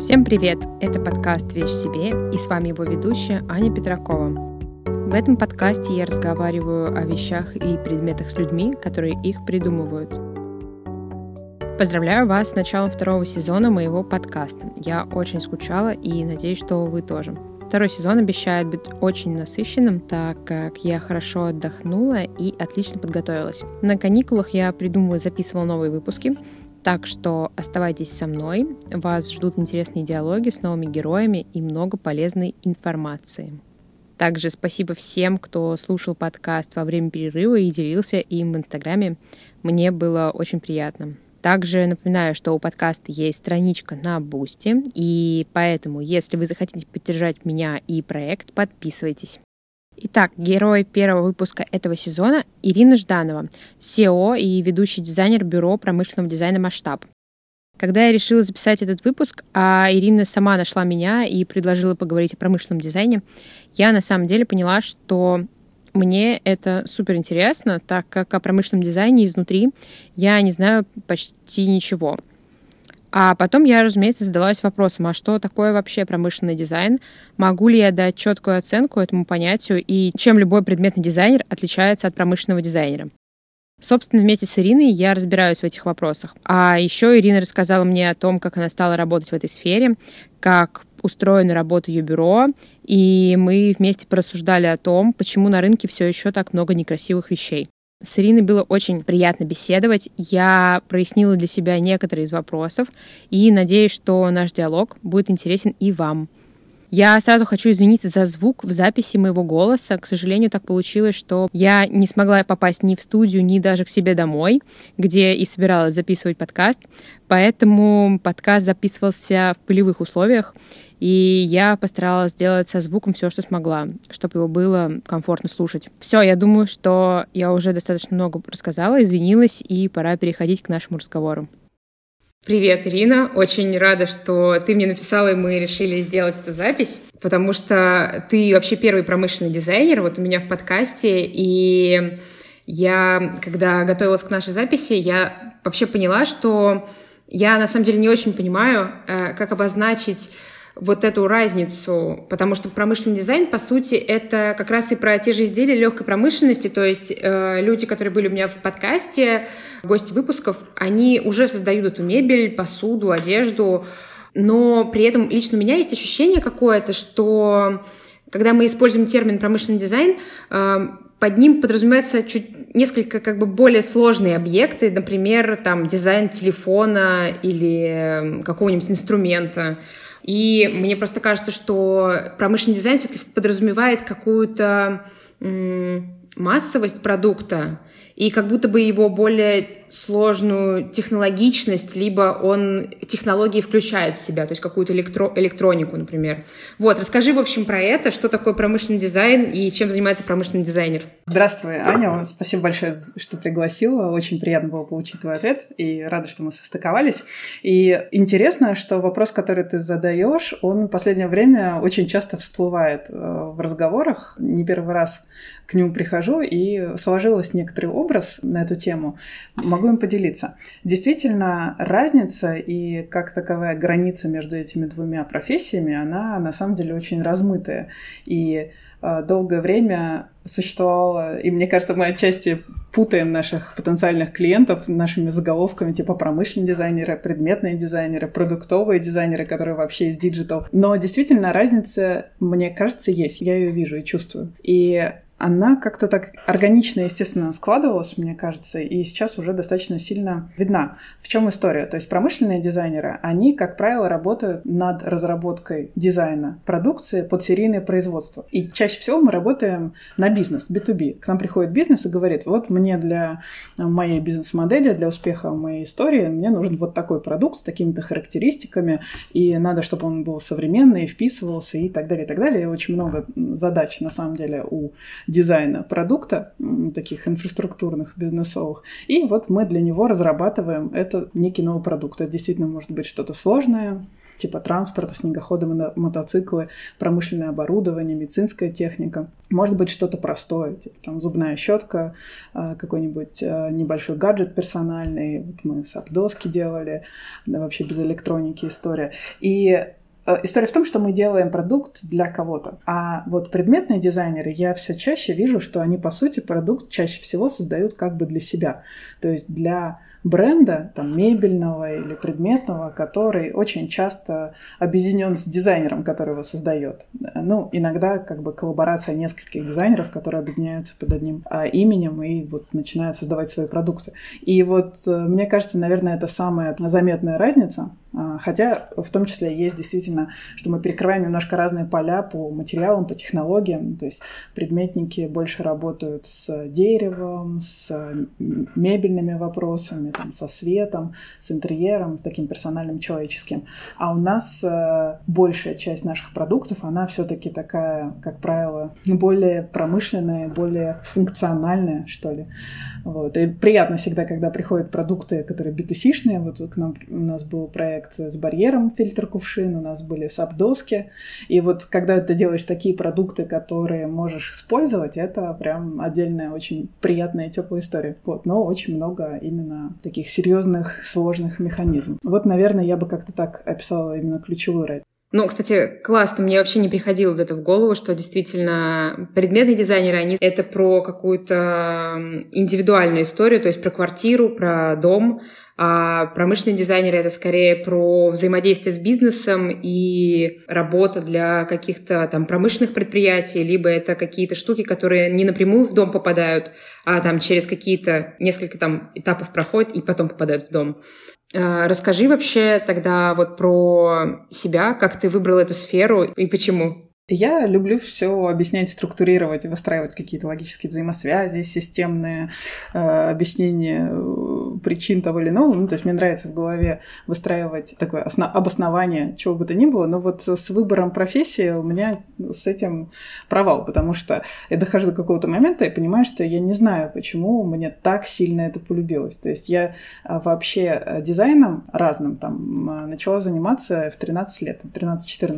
Всем привет! Это подкаст «Вещь себе» и с вами его ведущая Аня Петракова. В этом подкасте я разговариваю о вещах и предметах с людьми, которые их придумывают. Поздравляю вас с началом второго сезона моего подкаста. Я очень скучала и надеюсь, что вы тоже. Второй сезон обещает быть очень насыщенным, так как я хорошо отдохнула и отлично подготовилась. На каникулах я придумывала и записывала новые выпуски, так что оставайтесь со мной, вас ждут интересные диалоги с новыми героями и много полезной информации. Также спасибо всем, кто слушал подкаст во время перерыва и делился им в Инстаграме. Мне было очень приятно. Также напоминаю, что у подкаста есть страничка на Boosty, и поэтому, если вы захотите поддержать меня и проект, подписывайтесь. Итак, герой первого выпуска этого сезона — Ирина Жданова, SEO и ведущий дизайнер бюро промышленного дизайна «Масштаб». Когда я решила записать этот выпуск, а Ирина сама нашла меня и предложила поговорить о промышленном дизайне, я на самом деле поняла, что мне это супер интересно, так как о промышленном дизайне изнутри я не знаю почти ничего. А потом я, разумеется, задалась вопросом, а что такое вообще промышленный дизайн? Могу ли я дать четкую оценку этому понятию и чем любой предметный дизайнер отличается от промышленного дизайнера? Собственно, вместе с Ириной я разбираюсь в этих вопросах. А еще Ирина рассказала мне о том, как она стала работать в этой сфере, как устроена работа ее бюро, и мы вместе порассуждали о том, почему на рынке все еще так много некрасивых вещей. С Ириной было очень приятно беседовать. Я прояснила для себя некоторые из вопросов и надеюсь, что наш диалог будет интересен и вам. Я сразу хочу извиниться за звук в записи моего голоса. К сожалению, так получилось, что я не смогла попасть ни в студию, ни даже к себе домой, где и собиралась записывать подкаст. Поэтому подкаст записывался в полевых условиях. И я постаралась сделать со звуком все, что смогла, чтобы его было комфортно слушать. Все, я думаю, что я уже достаточно много рассказала, извинилась, и пора переходить к нашему разговору. Привет, Ирина. Очень рада, что ты мне написала, и мы решили сделать эту запись, потому что ты вообще первый промышленный дизайнер вот у меня в подкасте, и я, когда готовилась к нашей записи, я вообще поняла, что я на самом деле не очень понимаю, э, как обозначить вот эту разницу, потому что промышленный дизайн, по сути, это как раз и про те же изделия легкой промышленности, то есть э, люди, которые были у меня в подкасте, гости выпусков, они уже создают эту мебель, посуду, одежду, но при этом лично у меня есть ощущение какое-то, что когда мы используем термин промышленный дизайн, э, под ним подразумевается чуть несколько как бы более сложные объекты, например, там дизайн телефона или какого-нибудь инструмента. И мне просто кажется, что промышленный дизайн все-таки подразумевает какую-то массовость продукта и как будто бы его более сложную технологичность, либо он технологии включает в себя, то есть какую-то электро электронику, например. Вот, расскажи, в общем, про это, что такое промышленный дизайн и чем занимается промышленный дизайнер. Здравствуй, Аня, спасибо большое, что пригласила, очень приятно было получить твой ответ, и рада, что мы состыковались. И интересно, что вопрос, который ты задаешь, он в последнее время очень часто всплывает э, в разговорах, не первый раз к нему прихожу, и сложилось некоторый образ на эту тему. Могу им поделиться. Действительно, разница и как таковая граница между этими двумя профессиями, она на самом деле очень размытая. И э, долгое время существовало, и мне кажется, мы отчасти путаем наших потенциальных клиентов нашими заголовками типа промышленные дизайнеры, предметные дизайнеры, продуктовые дизайнеры, которые вообще из digital. Но действительно разница, мне кажется, есть. Я ее вижу и чувствую. И она как-то так органично, естественно, складывалась, мне кажется, и сейчас уже достаточно сильно видна. В чем история? То есть промышленные дизайнеры, они, как правило, работают над разработкой дизайна продукции под серийное производство. И чаще всего мы работаем на бизнес, B2B. К нам приходит бизнес и говорит, вот мне для моей бизнес-модели, для успеха моей истории, мне нужен вот такой продукт с такими-то характеристиками, и надо, чтобы он был современный, вписывался и так далее, и так далее. И очень много задач, на самом деле, у дизайна продукта, таких инфраструктурных, бизнесовых. И вот мы для него разрабатываем это некий новый продукт. Это действительно может быть что-то сложное, типа транспорта, снегоходы, мотоциклы, промышленное оборудование, медицинская техника. Может быть что-то простое, типа там зубная щетка, а, какой-нибудь а, небольшой гаджет персональный. Вот мы сапдоски делали, да, вообще без электроники история. И История в том, что мы делаем продукт для кого-то. А вот предметные дизайнеры, я все чаще вижу, что они, по сути, продукт чаще всего создают как бы для себя. То есть для бренда, там, мебельного или предметного, который очень часто объединен с дизайнером, который его создает. Ну, иногда как бы коллаборация нескольких дизайнеров, которые объединяются под одним а, именем и вот начинают создавать свои продукты. И вот э, мне кажется, наверное, это самая заметная разница, Хотя в том числе есть действительно, что мы перекрываем немножко разные поля по материалам, по технологиям. То есть предметники больше работают с деревом, с мебельными вопросами, там, со светом, с интерьером, с таким персональным человеческим. А у нас э, большая часть наших продуктов, она все-таки такая, как правило, более промышленная, более функциональная, что ли. Вот. И приятно всегда, когда приходят продукты, которые B2C-шные. Вот к нам у нас был проект с барьером фильтр кувшин, у нас были сап-доски. И вот когда ты делаешь такие продукты, которые можешь использовать, это прям отдельная очень приятная теплая история. Вот. Но очень много именно таких серьезных, сложных механизмов. Вот, наверное, я бы как-то так описала именно ключевую роль. Ну, кстати, классно, мне вообще не приходило вот это в голову, что действительно предметные дизайнеры, они это про какую-то индивидуальную историю, то есть про квартиру, про дом, а промышленные дизайнеры — это скорее про взаимодействие с бизнесом и работа для каких-то там промышленных предприятий, либо это какие-то штуки, которые не напрямую в дом попадают, а там через какие-то несколько там этапов проходят и потом попадают в дом. А, расскажи вообще тогда вот про себя, как ты выбрал эту сферу и почему. Я люблю все объяснять, структурировать, выстраивать какие-то логические взаимосвязи, системные э, объяснения э, причин того или иного. Ну, то есть мне нравится в голове выстраивать такое осно- обоснование чего бы то ни было, но вот с выбором профессии у меня с этим провал, потому что я дохожу до какого-то момента и понимаю, что я не знаю, почему мне так сильно это полюбилось. То есть я э, вообще э, дизайном разным там э, начала заниматься в 13 лет, 13-14. То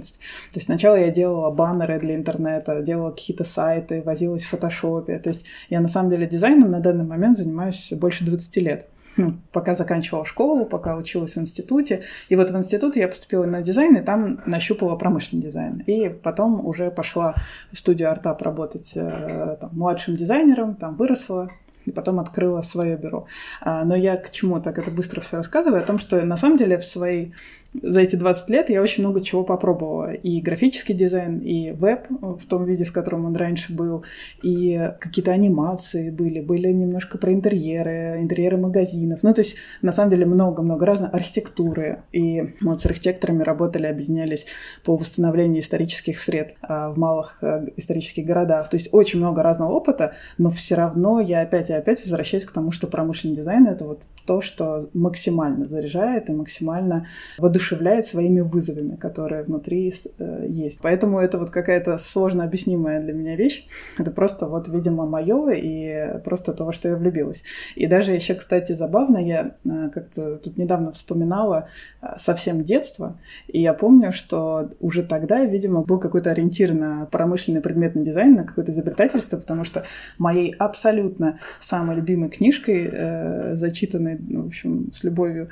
есть сначала я делала баннеры для интернета, делала какие-то сайты, возилась в фотошопе. То есть я на самом деле дизайном на данный момент занимаюсь больше 20 лет. Ну, пока заканчивала школу, пока училась в институте. И вот в институт я поступила на дизайн, и там нащупала промышленный дизайн. И потом уже пошла в студию Артап работать э, там, младшим дизайнером, там выросла, и потом открыла свое бюро. А, но я к чему так это быстро все рассказываю? О том, что на самом деле в своей за эти 20 лет я очень много чего попробовала. И графический дизайн, и веб в том виде, в котором он раньше был, и какие-то анимации были, были немножко про интерьеры, интерьеры магазинов. Ну, то есть, на самом деле, много-много разных архитектуры. И вот с архитекторами работали, объединялись по восстановлению исторических сред а, в малых а, исторических городах. То есть, очень много разного опыта, но все равно я опять и опять возвращаюсь к тому, что промышленный дизайн — это вот то, что максимально заряжает и максимально воодушевляет своими вызовами, которые внутри э, есть. Поэтому это вот какая-то сложно объяснимая для меня вещь. Это просто вот, видимо, мое и просто то, во что я влюбилась. И даже еще, кстати, забавно, я э, как-то тут недавно вспоминала э, совсем детство, и я помню, что уже тогда, видимо, был какой-то ориентир на промышленный предметный дизайн, на какое-то изобретательство, потому что моей абсолютно самой любимой книжкой, э, зачитанной написанные, ну, в общем, с любовью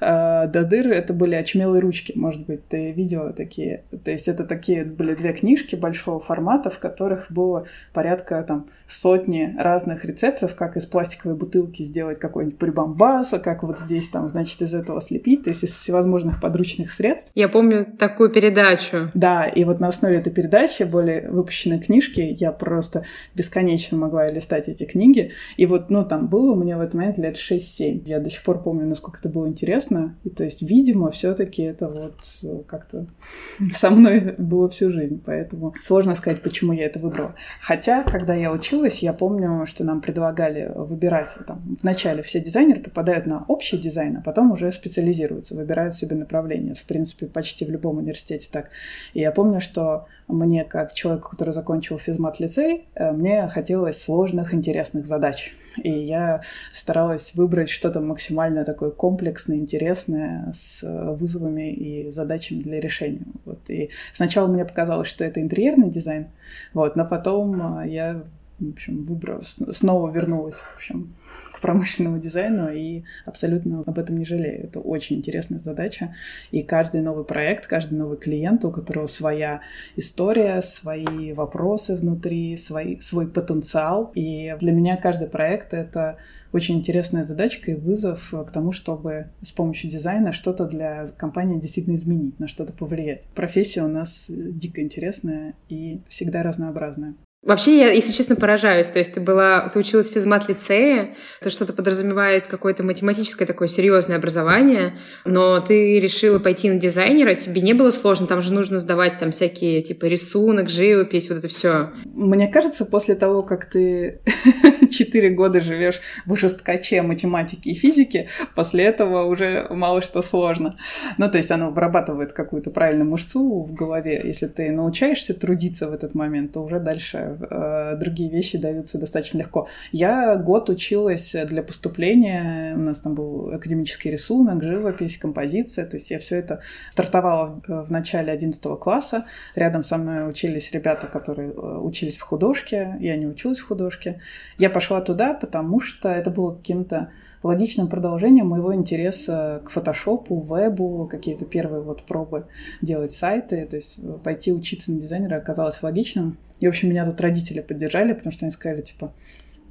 э, до дыр, это были «Очмелые ручки», может быть, ты видела такие. То есть это такие были две книжки большого формата, в которых было порядка там сотни разных рецептов, как из пластиковой бутылки сделать какой-нибудь прибамбас, а как вот здесь там, значит, из этого слепить, то есть из всевозможных подручных средств. Я помню такую передачу. Да, и вот на основе этой передачи были выпущены книжки, я просто бесконечно могла листать эти книги, и вот, ну, там было меня в этот момент лет 6-7. Я до сих пор помню, насколько это было интересно, и то есть, видимо, все таки это вот как-то со мной было всю жизнь, поэтому сложно сказать, почему я это выбрала. Хотя, когда я училась, училась, я помню, что нам предлагали выбирать. Там, вначале все дизайнеры попадают на общий дизайн, а потом уже специализируются, выбирают себе направление. В принципе, почти в любом университете так. И я помню, что мне, как человеку, который закончил физмат-лицей, э, мне хотелось сложных, интересных задач. И я старалась выбрать что-то максимально такое комплексное, интересное, с вызовами и задачами для решения. Вот. И сначала мне показалось, что это интерьерный дизайн, вот, но потом я в общем, выбрала, снова вернулась, в общем, промышленному дизайну и абсолютно об этом не жалею. Это очень интересная задача. И каждый новый проект, каждый новый клиент, у которого своя история, свои вопросы внутри, свой, свой потенциал. И для меня каждый проект — это очень интересная задачка и вызов к тому, чтобы с помощью дизайна что-то для компании действительно изменить, на что-то повлиять. Профессия у нас дико интересная и всегда разнообразная. Вообще, я, если честно, поражаюсь. То есть ты была, ты училась в физмат-лицее, это что-то подразумевает какое-то математическое такое серьезное образование, но ты решила пойти на дизайнера, тебе не было сложно, там же нужно сдавать там всякие, типа, рисунок, живопись, вот это все. Мне кажется, после того, как ты четыре года живешь в жесткаче математики и физики, после этого уже мало что сложно. Ну, то есть оно вырабатывает какую-то правильную мышцу в голове. Если ты научаешься трудиться в этот момент, то уже дальше Э, другие вещи даются достаточно легко. Я год училась для поступления, у нас там был академический рисунок, живопись, композиция, то есть я все это стартовала в начале 11 класса, рядом со мной учились ребята, которые э, учились в художке, я не училась в художке. Я пошла туда, потому что это было каким-то логичным продолжением моего интереса к фотошопу, вебу, какие-то первые вот пробы делать сайты, то есть пойти учиться на дизайнера оказалось логичным. И, в общем, меня тут родители поддержали, потому что они сказали, типа,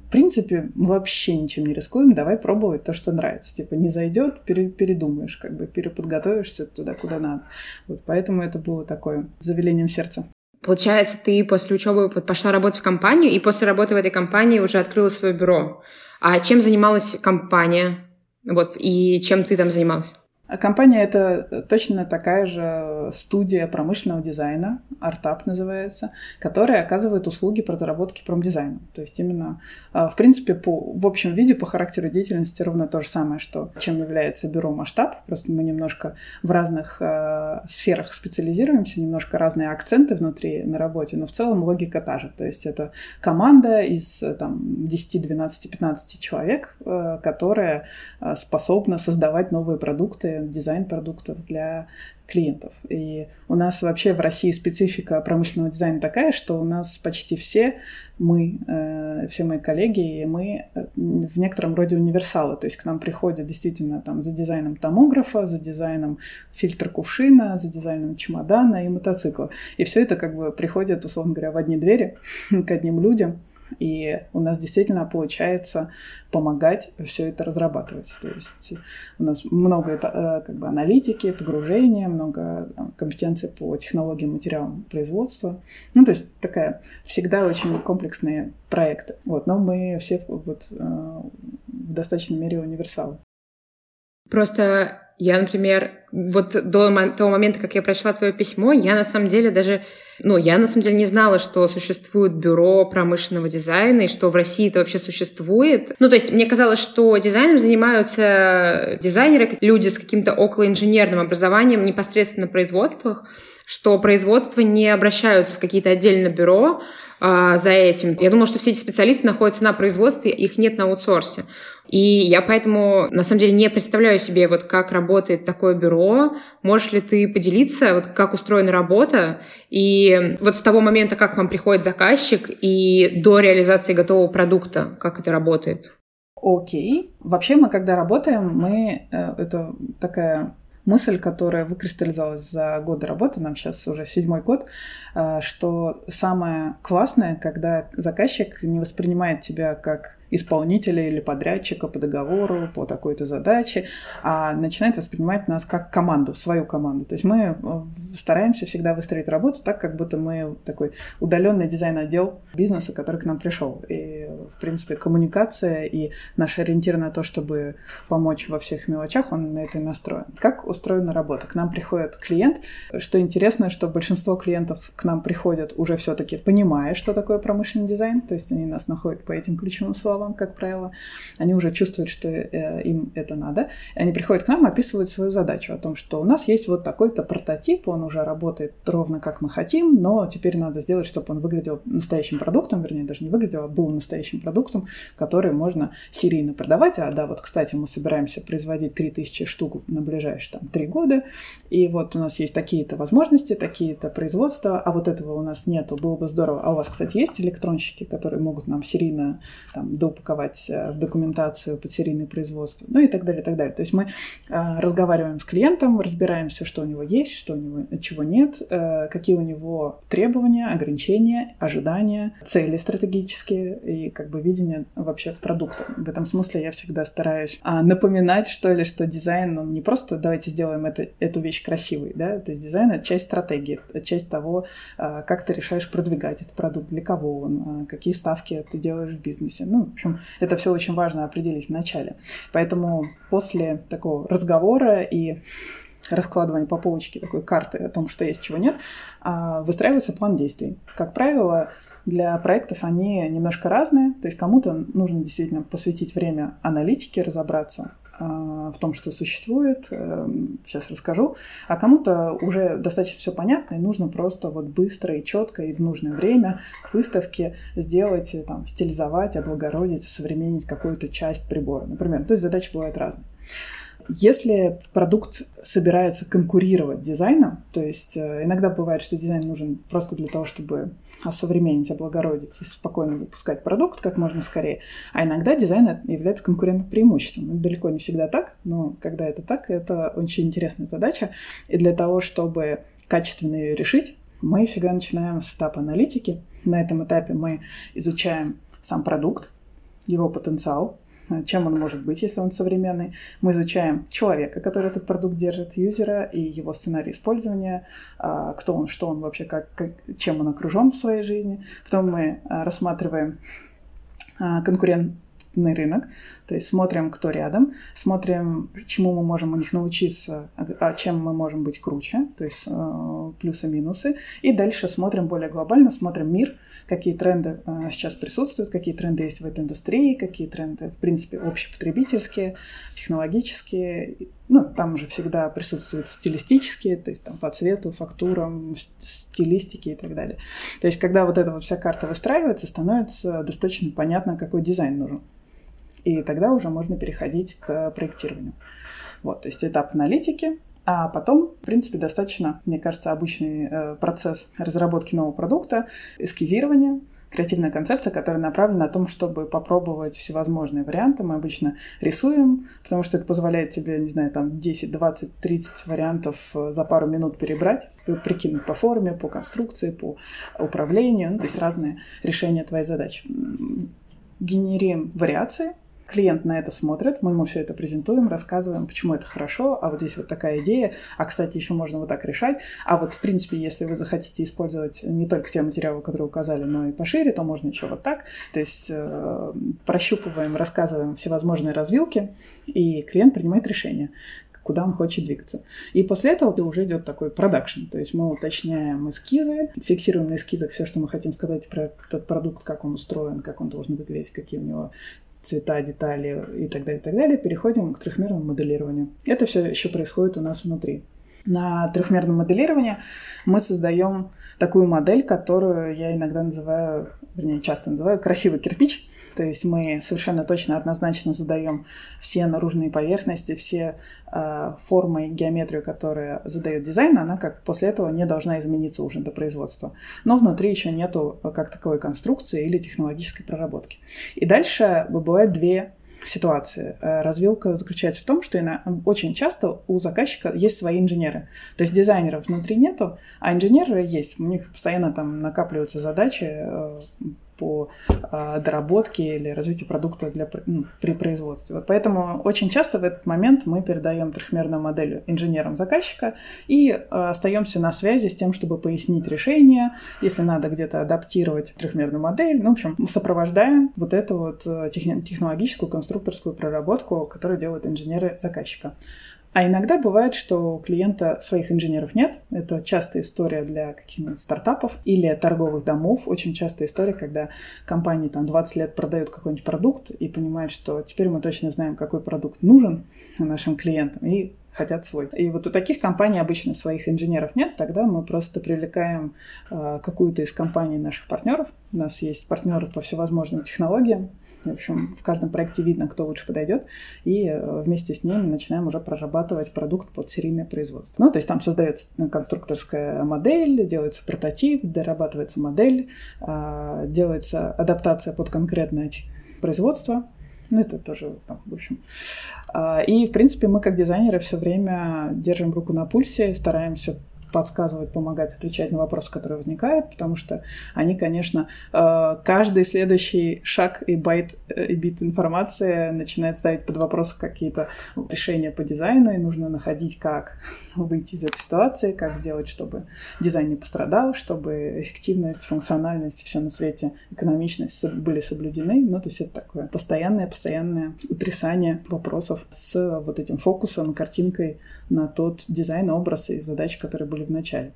в принципе, мы вообще ничем не рискуем, давай пробовать то, что нравится. Типа, не зайдет, передумаешь, как бы переподготовишься туда, куда надо. Вот поэтому это было такое завелением сердца. Получается, ты после учебы пошла работать в компанию, и после работы в этой компании уже открыла свое бюро. А чем занималась компания? Вот, и чем ты там занималась? А компания это точно такая же студия промышленного дизайна, Артап называется, которая оказывает услуги по разработке промдизайна. То есть именно, а, в принципе, по, в общем виде, по характеру деятельности ровно то же самое, что чем является бюро масштаб. Просто мы немножко в разных э, сферах специализируемся, немножко разные акценты внутри на работе, но в целом логика та же. То есть это команда из там, 10, 12, 15 человек, э, которая способна создавать новые продукты дизайн продуктов для клиентов. И у нас вообще в России специфика промышленного дизайна такая, что у нас почти все мы, э, все мои коллеги, мы э, в некотором роде универсалы. То есть к нам приходят действительно там за дизайном томографа, за дизайном фильтра кувшина, за дизайном чемодана и мотоцикла. И все это как бы приходит, условно говоря, в одни двери к одним людям. И у нас действительно получается помогать все это разрабатывать. То есть у нас много это, э, как бы аналитики, погружения, много компетенций по технологиям, материалам производства. Ну, то есть такая всегда очень комплексные проекты. Вот, но мы все вот э, в достаточной мере универсалы. Просто я, например, вот до того момента, как я прочла твое письмо, я на самом деле даже, ну, я на самом деле не знала, что существует бюро промышленного дизайна и что в России это вообще существует. Ну, то есть мне казалось, что дизайном занимаются дизайнеры, люди с каким-то околоинженерным образованием непосредственно на производствах, что производства не обращаются в какие-то отдельные бюро а, за этим. Я думала, что все эти специалисты находятся на производстве, их нет на аутсорсе. И я поэтому, на самом деле, не представляю себе, вот как работает такое бюро. Можешь ли ты поделиться, вот как устроена работа, и вот с того момента, как вам приходит заказчик, и до реализации готового продукта, как это работает? Окей. Okay. Вообще мы, когда работаем, мы... Э, это такая мысль, которая выкристаллизовалась за годы работы, нам сейчас уже седьмой год, э, что самое классное, когда заказчик не воспринимает тебя как исполнителя или подрядчика по договору, по такой-то задаче, а начинает воспринимать нас как команду, свою команду. То есть мы э, стараемся всегда выстроить работу так, как будто мы такой удаленный дизайн-отдел бизнеса, который к нам пришел. И, в принципе, коммуникация и наш ориентир на то, чтобы помочь во всех мелочах, он на это и настроен. Как устроена работа? К нам приходит клиент. Что интересно, что большинство клиентов к нам приходят уже все-таки понимая, что такое промышленный дизайн, то есть они нас находят по этим ключевым словам, словам, как правило. Они уже чувствуют, что э, им это надо. И они приходят к нам описывают свою задачу о том, что у нас есть вот такой-то прототип, он уже работает ровно как мы хотим, но теперь надо сделать, чтобы он выглядел настоящим продуктом, вернее, даже не выглядел, а был настоящим продуктом, который можно серийно продавать. А да, вот, кстати, мы собираемся производить 3000 штук на ближайшие там, 3 года. И вот у нас есть такие-то возможности, такие-то производства, а вот этого у нас нету. Было бы здорово. А у вас, кстати, есть электронщики, которые могут нам серийно там, доупаковать э, в документацию под серийное производство, ну и так далее, и так далее. То есть мы э, разговариваем с клиентом, разбираемся, что у него есть, что у него, чего нет, э, какие у него требования, ограничения, ожидания, цели стратегические и как бы видение вообще в продукте. В этом смысле я всегда стараюсь а, напоминать, что ли, что дизайн, он не просто давайте сделаем это, эту вещь красивой, да, то есть дизайн — это часть стратегии, это часть того, как ты решаешь продвигать этот продукт, для кого он, какие ставки ты делаешь в бизнесе. Ну, в общем, это все очень важно определить в начале. Поэтому после такого разговора и раскладывания по полочке такой карты о том, что есть, чего нет, а, выстраивается план действий. Как правило, для проектов они немножко разные. То есть кому-то нужно действительно посвятить время аналитике, разобраться в том, что существует, сейчас эм, расскажу, а кому-то уже достаточно все понятно, и нужно просто вот быстро и четко и в нужное время к выставке сделать, там, стилизовать, облагородить, современнить какую-то часть прибора, например. То есть задачи бывают разные. Если продукт собирается конкурировать дизайном, то есть э, иногда бывает, что дизайн нужен просто для того, чтобы осовременить, облагородить и спокойно выпускать продукт как можно скорее, а иногда дизайн является конкурентным преимуществом. Далеко не всегда так, но когда это так, это очень интересная задача. И для того, чтобы качественно ее решить, мы всегда начинаем с этапа аналитики. На этом этапе мы изучаем сам продукт, его потенциал, чем он может быть, если он современный. Мы изучаем человека, который этот продукт держит, юзера и его сценарий использования, а, кто он, что он вообще, как, как, чем он окружен в своей жизни. Потом мы а, рассматриваем а, конкурент, на рынок, то есть смотрим, кто рядом, смотрим, чему мы можем у них научиться, а чем мы можем быть круче, то есть э, плюсы-минусы, и дальше смотрим более глобально, смотрим мир, какие тренды э, сейчас присутствуют, какие тренды есть в этой индустрии, какие тренды, в принципе, общепотребительские, технологические, ну, там уже всегда присутствуют стилистические, то есть там по цвету, фактурам, стилистике и так далее. То есть, когда вот эта вот вся карта выстраивается, становится достаточно понятно, какой дизайн нужен. И тогда уже можно переходить к проектированию. Вот, то есть этап аналитики, а потом, в принципе, достаточно, мне кажется, обычный э, процесс разработки нового продукта, эскизирования, креативная концепция, которая направлена на том, чтобы попробовать всевозможные варианты. Мы обычно рисуем, потому что это позволяет тебе, не знаю, там 10, 20, 30 вариантов э, за пару минут перебрать, прикинуть по форме, по конструкции, по управлению, ну, то есть разные решения твоей задачи. Генерим вариации, клиент на это смотрит, мы ему все это презентуем, рассказываем, почему это хорошо, а вот здесь вот такая идея, а, кстати, еще можно вот так решать, а вот, в принципе, если вы захотите использовать не только те материалы, которые указали, но и пошире, то можно еще вот так, то есть э, прощупываем, рассказываем всевозможные развилки, и клиент принимает решение куда он хочет двигаться. И после этого уже идет такой продакшн, то есть мы уточняем эскизы, фиксируем на эскизах все, что мы хотим сказать про этот продукт, как он устроен, как он должен выглядеть, какие у него цвета, детали и так далее, и так далее, переходим к трехмерному моделированию. Это все еще происходит у нас внутри. На трехмерном моделировании мы создаем такую модель, которую я иногда называю, вернее, часто называю красивый кирпич. То есть мы совершенно точно, однозначно задаем все наружные поверхности, все э, формы и геометрию, которые задает дизайн, она как после этого не должна измениться уже до производства. Но внутри еще нету как таковой конструкции или технологической проработки. И дальше бывает две ситуации. Э, развилка заключается в том, что очень часто у заказчика есть свои инженеры. То есть дизайнеров внутри нету, а инженеры есть. У них постоянно там накапливаются задачи э, по э, доработке или развитию продукта для, ну, при производстве. Вот поэтому очень часто в этот момент мы передаем трехмерную модель инженерам заказчика и э, остаемся на связи с тем, чтобы пояснить решение, если надо где-то адаптировать трехмерную модель. Ну, в общем, сопровождаем вот эту вот э, технологическую конструкторскую проработку, которую делают инженеры заказчика. А иногда бывает, что у клиента своих инженеров нет. Это частая история для каких-нибудь стартапов или торговых домов. Очень частая история, когда компании там 20 лет продают какой-нибудь продукт и понимают, что теперь мы точно знаем, какой продукт нужен нашим клиентам. И хотят свой. И вот у таких компаний обычно своих инженеров нет, тогда мы просто привлекаем э, какую-то из компаний наших партнеров. У нас есть партнеры по всевозможным технологиям, в общем, в каждом проекте видно, кто лучше подойдет, и э, вместе с ними начинаем уже прорабатывать продукт под серийное производство. Ну, то есть там создается конструкторская модель, делается прототип, дорабатывается модель, а, делается адаптация под конкретное производство, ну, это тоже, в общем. А, и, в принципе, мы как дизайнеры все время держим руку на пульсе, стараемся подсказывать, помогать, отвечать на вопросы, которые возникают, потому что они, конечно, э, каждый следующий шаг и байт э, и бит информации начинает ставить под вопрос какие-то решения по дизайну, и нужно находить, как выйти из этой ситуации, как сделать, чтобы дизайн не пострадал, чтобы эффективность, функциональность, все на свете, экономичность были соблюдены. Ну, то есть это такое постоянное-постоянное утрясание вопросов с вот этим фокусом, картинкой на тот дизайн, образ и задачи, которые были в начале.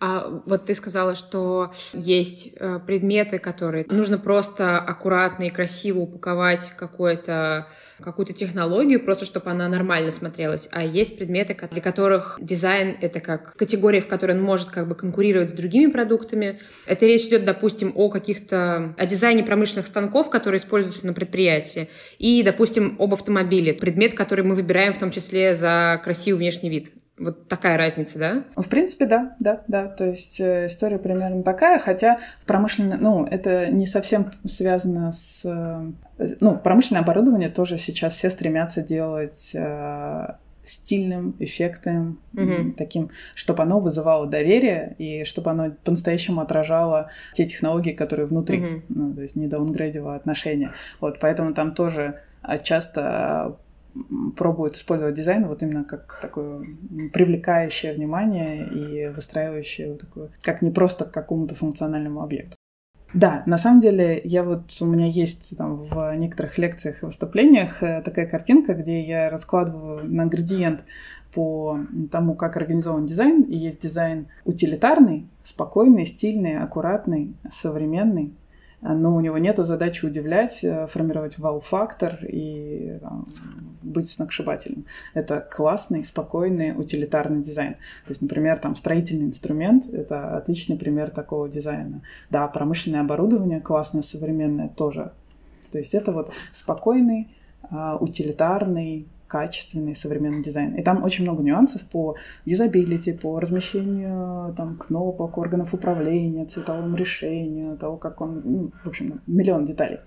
А вот ты сказала, что есть э, предметы, которые нужно просто аккуратно и красиво упаковать какую-то какую-то технологию, просто чтобы она нормально смотрелась. А есть предметы, для которых дизайн — это как категория, в которой он может как бы конкурировать с другими продуктами. Это речь идет, допустим, о каких-то... о дизайне промышленных станков, которые используются на предприятии, и, допустим, об автомобиле. Предмет, который мы выбираем в том числе за красивый внешний вид. Вот такая разница, да? В принципе, да, да, да. То есть э, история примерно такая, хотя промышленное, ну, это не совсем связано с... Э, ну, промышленное оборудование тоже сейчас все стремятся делать э, стильным, эффектным, mm-hmm. таким, чтобы оно вызывало доверие и чтобы оно по-настоящему отражало те технологии, которые внутри, mm-hmm. ну, то есть не даунгрейдило отношения. Вот, поэтому там тоже а, часто пробуют использовать дизайн вот именно как такое привлекающее внимание и выстраивающее вот такое, как не просто к какому-то функциональному объекту. Да, на самом деле, я вот, у меня есть там в некоторых лекциях и выступлениях э, такая картинка, где я раскладываю на градиент по тому, как организован дизайн. И есть дизайн утилитарный, спокойный, стильный, аккуратный, современный но у него нет задачи удивлять, э, формировать вау-фактор и там, быть сногсшибательным. Это классный, спокойный, утилитарный дизайн. То есть, например, там строительный инструмент — это отличный пример такого дизайна. Да, промышленное оборудование классное, современное тоже. То есть это вот спокойный, а, утилитарный, качественный современный дизайн. И там очень много нюансов по юзабилити, по размещению там, кнопок, органов управления, цветовому решению, того, как он... Ну, в общем, миллион деталей.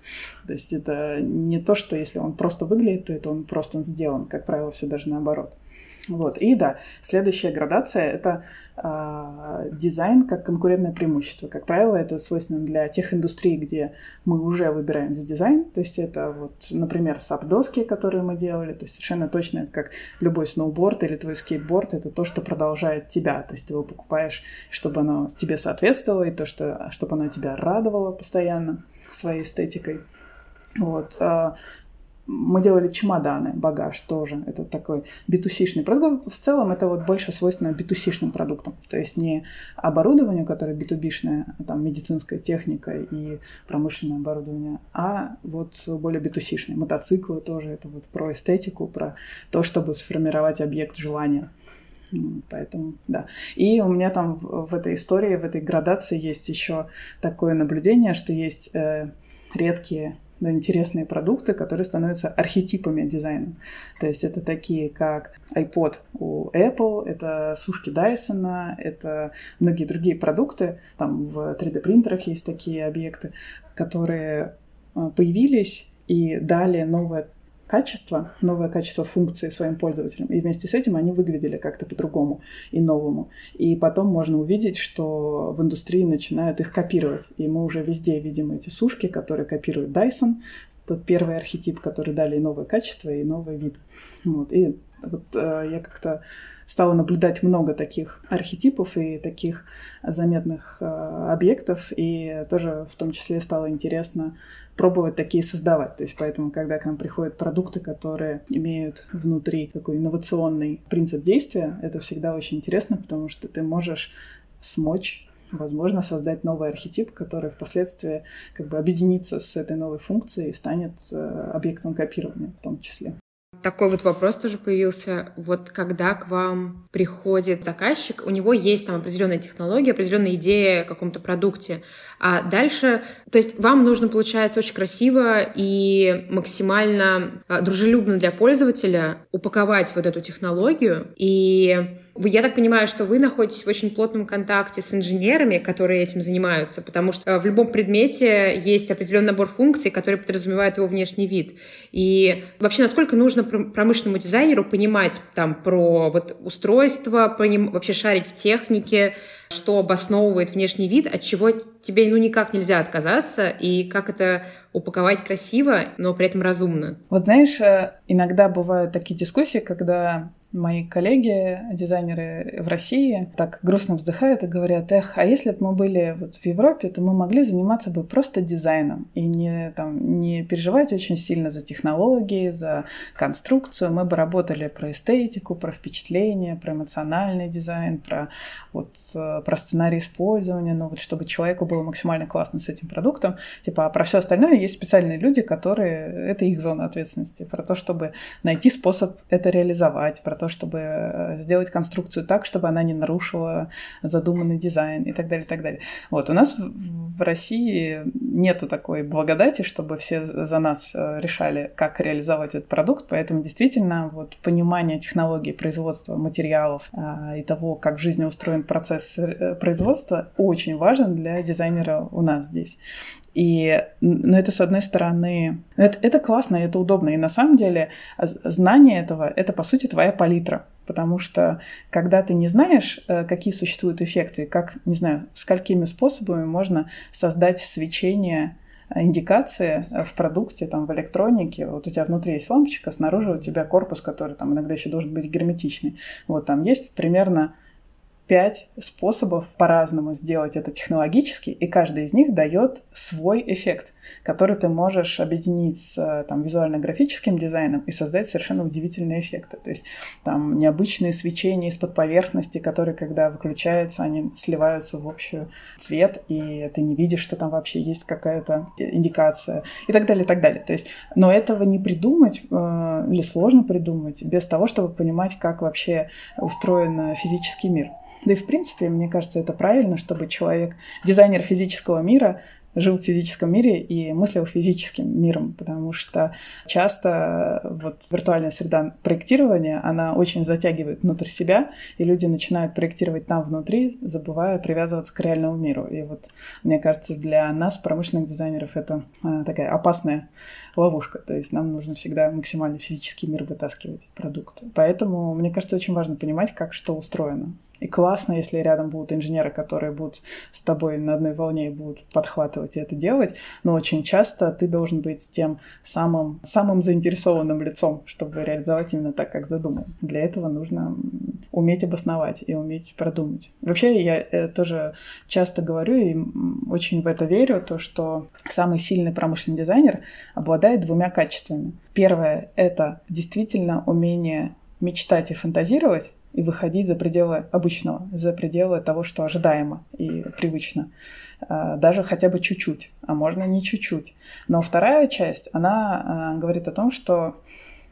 То есть это не то, что если он просто выглядит, то это он просто сделан. Как правило, все даже наоборот. Вот. И да, следующая градация — это э, дизайн как конкурентное преимущество. Как правило, это свойственно для тех индустрий, где мы уже выбираем за дизайн. То есть это вот, например, сап-доски, которые мы делали. То есть совершенно точно это как любой сноуборд или твой скейтборд. Это то, что продолжает тебя. То есть ты его покупаешь, чтобы оно тебе соответствовало, и то, что, чтобы оно тебя радовало постоянно своей эстетикой. Вот. Мы делали чемоданы, багаж тоже. Это такой битусишный продукт. В целом это вот больше свойственно битусишным продуктам. То есть не оборудованию, которое битубишное, а там медицинская техника и промышленное оборудование, а вот более битусишные. Мотоциклы тоже это вот про эстетику, про то, чтобы сформировать объект желания. Поэтому, да. И у меня там в этой истории, в этой градации есть еще такое наблюдение, что есть э, редкие да, интересные продукты, которые становятся архетипами дизайна. То есть это такие, как iPod у Apple, это сушки Dyson, это многие другие продукты. Там в 3D-принтерах есть такие объекты, которые а, появились и дали новое качество, новое качество функции своим пользователям. И вместе с этим они выглядели как-то по-другому и новому. И потом можно увидеть, что в индустрии начинают их копировать. И мы уже везде видим эти сушки, которые копируют Dyson, тот первый архетип, который дали и новое качество, и новый вид. Вот. И вот э, я как-то стала наблюдать много таких архетипов и таких заметных э, объектов, и тоже в том числе стало интересно пробовать такие создавать. То есть поэтому, когда к нам приходят продукты, которые имеют внутри такой инновационный принцип действия, это всегда очень интересно, потому что ты можешь смочь возможно, создать новый архетип, который впоследствии как бы объединится с этой новой функцией и станет э, объектом копирования в том числе. Такой вот вопрос тоже появился. Вот когда к вам приходит заказчик, у него есть там определенная технология, определенная идея о каком-то продукте, а дальше, то есть вам нужно, получается, очень красиво и максимально а, дружелюбно для пользователя упаковать вот эту технологию и я так понимаю, что вы находитесь в очень плотном контакте с инженерами, которые этим занимаются, потому что э, в любом предмете есть определенный набор функций, которые подразумевают его внешний вид. И вообще, насколько нужно промышленному дизайнеру понимать там про вот устройство, поним... вообще шарить в технике, что обосновывает внешний вид, от чего тебе ну никак нельзя отказаться, и как это упаковать красиво, но при этом разумно. Вот знаешь, э, иногда бывают такие дискуссии, когда мои коллеги, дизайнеры в России, так грустно вздыхают и говорят, эх, а если бы мы были вот в Европе, то мы могли заниматься бы просто дизайном и не, там, не переживать очень сильно за технологии, за конструкцию. Мы бы работали про эстетику, про впечатление, про эмоциональный дизайн, про, вот, э, про сценарий использования, ну вот чтобы человеку было максимально классно с этим продуктом. Типа, а про все остальное есть специальные люди, которые... Это их зона ответственности. Про то, чтобы найти способ это реализовать, про то, чтобы э, сделать конструкцию так, чтобы она не нарушила задуманный дизайн и так далее, и так далее. Вот, у нас в России нету такой благодати, чтобы все за нас э, решали, как реализовать этот продукт, поэтому действительно вот понимание технологий производства материалов а, и того, как в жизни устроен процесс э, производства, очень важен для дизайнера у нас здесь. И ну, это, с одной стороны, это, это классно, это удобно. И на самом деле знание этого — это, по сути, твоя палитра. Потому что когда ты не знаешь, э, какие существуют эффекты, как, не знаю, сколькими способами можно создать свечение э, индикации э, в продукте, там, в электронике. Вот у тебя внутри есть лампочка, снаружи у тебя корпус, который там иногда еще должен быть герметичный. Вот там есть примерно пять способов по-разному сделать это технологически, и каждый из них дает свой эффект, который ты можешь объединить с там, визуально-графическим дизайном и создать совершенно удивительные эффекты. То есть там необычные свечения из-под поверхности, которые, когда выключаются, они сливаются в общий цвет, и ты не видишь, что там вообще есть какая-то индикация и так далее, и так далее. То есть, но этого не придумать э, или сложно придумать без того, чтобы понимать, как вообще устроен физический мир. Да и в принципе, мне кажется, это правильно, чтобы человек, дизайнер физического мира, жил в физическом мире и мыслил физическим миром, потому что часто вот виртуальная среда проектирования, она очень затягивает внутрь себя, и люди начинают проектировать там внутри, забывая привязываться к реальному миру. И вот, мне кажется, для нас, промышленных дизайнеров, это а, такая опасная ловушка. То есть нам нужно всегда максимально физический мир вытаскивать продукт. Поэтому, мне кажется, очень важно понимать, как что устроено. И классно, если рядом будут инженеры, которые будут с тобой на одной волне и будут подхватывать и это делать. Но очень часто ты должен быть тем самым, самым заинтересованным лицом, чтобы реализовать именно так, как задумал. Для этого нужно уметь обосновать и уметь продумать. Вообще, я э, тоже часто говорю и очень в это верю, то, что самый сильный промышленный дизайнер обладает двумя качествами. Первое — это действительно умение мечтать и фантазировать, и выходить за пределы обычного, за пределы того, что ожидаемо и привычно. А, даже хотя бы чуть-чуть, а можно не чуть-чуть. Но вторая часть, она а, говорит о том, что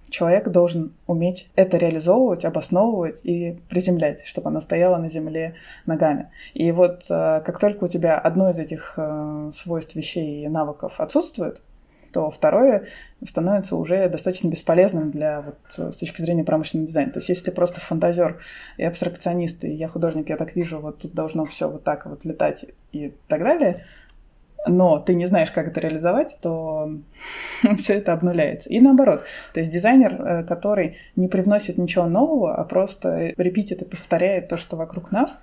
человек должен уметь это реализовывать, обосновывать и приземлять, чтобы оно стояло на земле ногами. И вот а, как только у тебя одно из этих свойств вещей и навыков отсутствует, то второе становится уже достаточно бесполезным для вот, с точки зрения промышленного дизайна. То есть если ты просто фантазер и абстракционист, и я художник, я так вижу, вот тут должно все вот так вот летать и так далее, но ты не знаешь, как это реализовать, то все это обнуляется. И наоборот. То есть дизайнер, э, который не привносит ничего нового, а просто репитит и повторяет то, что вокруг нас,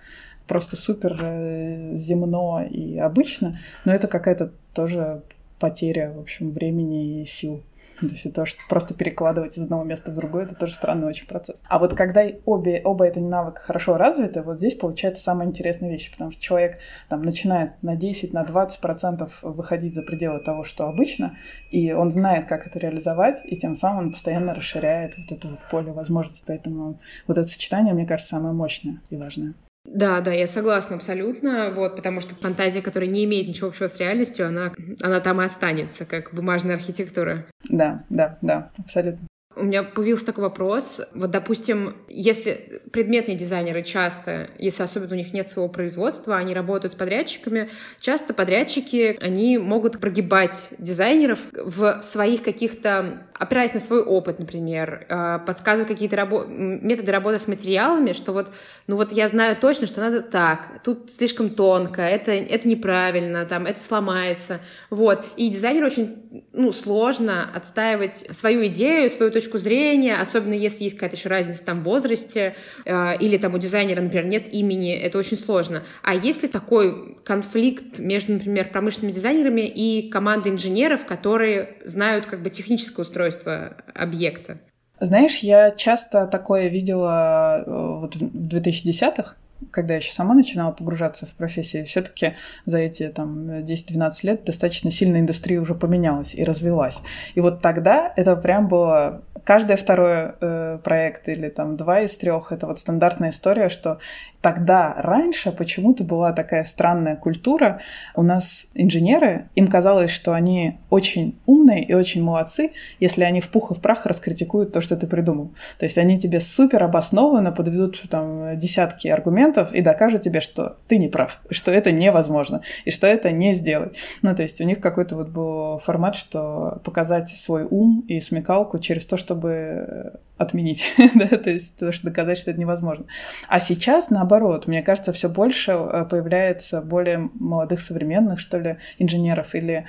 просто супер э, земно и обычно, но это какая-то тоже потеря, в общем, времени и сил. То есть это что просто перекладывать из одного места в другое, это тоже странный очень процесс. А вот когда обе, оба эти навыка хорошо развиты, вот здесь получается самая интересная вещь, потому что человек там начинает на 10, на 20 процентов выходить за пределы того, что обычно, и он знает, как это реализовать, и тем самым он постоянно расширяет вот это вот поле возможностей. Поэтому вот это сочетание, мне кажется, самое мощное и важное. Да, да, я согласна абсолютно, вот, потому что фантазия, которая не имеет ничего общего с реальностью, она, она там и останется, как бумажная архитектура. Да, да, да, абсолютно. У меня появился такой вопрос. Вот, допустим, если предметные дизайнеры часто, если особенно у них нет своего производства, они работают с подрядчиками, часто подрядчики, они могут прогибать дизайнеров в своих каких-то, опираясь на свой опыт, например, э, подсказывать какие-то рабо- методы работы с материалами, что вот, ну вот я знаю точно, что надо так, тут слишком тонко, это, это неправильно, там, это сломается, вот. И дизайнеру очень, ну, сложно отстаивать свою идею, свою точку зрения, особенно если есть какая-то еще разница там в возрасте, э, или там у дизайнера, например, нет имени, это очень сложно. А если такой конфликт между, например, промышленными дизайнерами и командой инженеров, которые знают как бы техническое устройство объекта? Знаешь, я часто такое видела э, вот в 2010-х, когда я еще сама начинала погружаться в профессию, все-таки за эти там 10-12 лет достаточно сильно индустрия уже поменялась и развилась. И вот тогда это прям было каждое второе э, проект или там два из трех, это вот стандартная история, что тогда раньше почему-то была такая странная культура. У нас инженеры, им казалось, что они очень умные и очень молодцы, если они в пух и в прах раскритикуют то, что ты придумал. То есть они тебе супер обоснованно подведут там десятки аргументов и докажут тебе, что ты не прав, что это невозможно и что это не сделать. Ну, то есть у них какой-то вот был формат, что показать свой ум и смекалку через то, что чтобы отменить, да, то есть то, что доказать, что это невозможно. А сейчас, наоборот, мне кажется, все больше э, появляется более молодых, современных, что ли, инженеров, или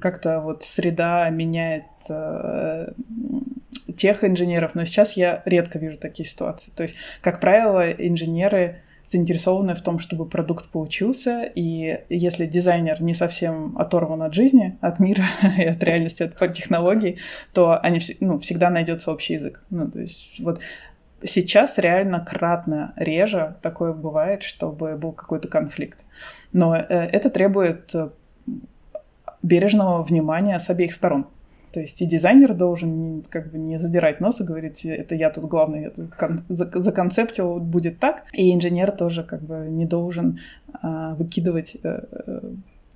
как-то вот среда меняет э, тех инженеров, но сейчас я редко вижу такие ситуации. То есть, как правило, инженеры заинтересованы в том, чтобы продукт получился, и если дизайнер не совсем оторван от жизни, от мира и от реальности, от технологий, то они ну, всегда найдется общий язык. Ну, то есть вот сейчас реально кратно реже такое бывает, чтобы был какой-то конфликт. Но э, это требует э, бережного внимания с обеих сторон. То есть и дизайнер должен как бы не задирать нос и говорить, это я тут главный, тут кон- законцептил, будет так. И инженер тоже как бы не должен а, выкидывать а,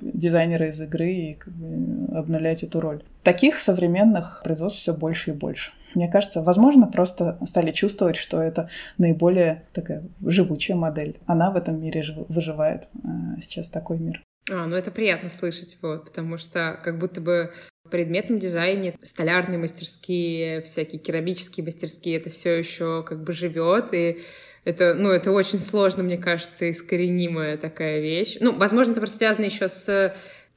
дизайнера из игры и как бы обнулять эту роль. Таких современных производств все больше и больше. Мне кажется, возможно, просто стали чувствовать, что это наиболее такая живучая модель. Она в этом мире выживает. А, сейчас такой мир. А, ну это приятно слышать, вот, потому что как будто бы в предметном дизайне столярные мастерские, всякие керамические мастерские, это все еще как бы живет, и это, ну, это очень сложно, мне кажется, искоренимая такая вещь. Ну, возможно, это просто связано еще с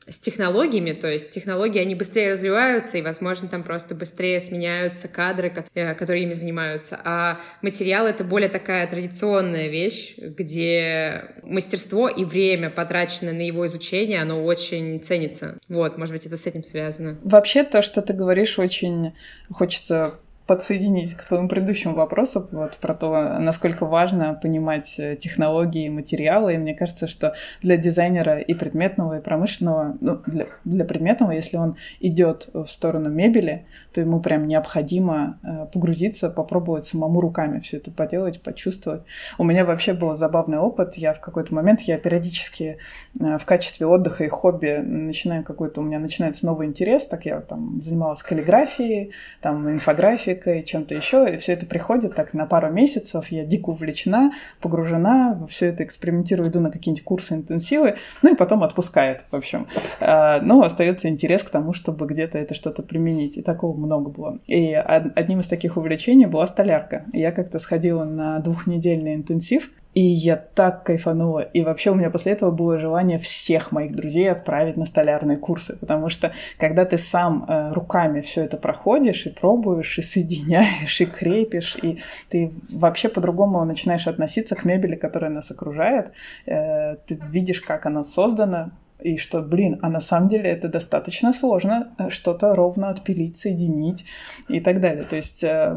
с технологиями, то есть технологии, они быстрее развиваются, и, возможно, там просто быстрее сменяются кадры, э, которые ими занимаются. А материал — это более такая традиционная вещь, где мастерство и время, потраченное на его изучение, оно очень ценится. Вот, может быть, это с этим связано. Вообще, то, что ты говоришь, очень хочется подсоединить к твоему предыдущему вопросу вот, про то, насколько важно понимать э, технологии и материалы. И мне кажется, что для дизайнера и предметного, и промышленного, ну, для, для предметного, если он идет в сторону мебели, то ему прям необходимо э, погрузиться, попробовать самому руками все это поделать, почувствовать. У меня вообще был забавный опыт. Я в какой-то момент, я периодически э, в качестве отдыха и хобби начинаю какой-то, у меня начинается новый интерес, так я там занималась каллиграфией, там инфографией, музыкой, чем-то еще. И все это приходит так на пару месяцев. Я дико увлечена, погружена, во все это экспериментирую, иду на какие-нибудь курсы, интенсивы, ну и потом отпускает, в общем. А, но остается интерес к тому, чтобы где-то это что-то применить. И такого много было. И одним из таких увлечений была столярка. Я как-то сходила на двухнедельный интенсив, и я так кайфанула. И вообще у меня после этого было желание всех моих друзей отправить на столярные курсы. Потому что когда ты сам э, руками все это проходишь и пробуешь, и соединяешь, и крепишь, и ты вообще по-другому начинаешь относиться к мебели, которая нас окружает. Э, ты видишь, как она создана, и что, блин, а на самом деле это достаточно сложно э, что-то ровно отпилить, соединить и так далее. То есть э,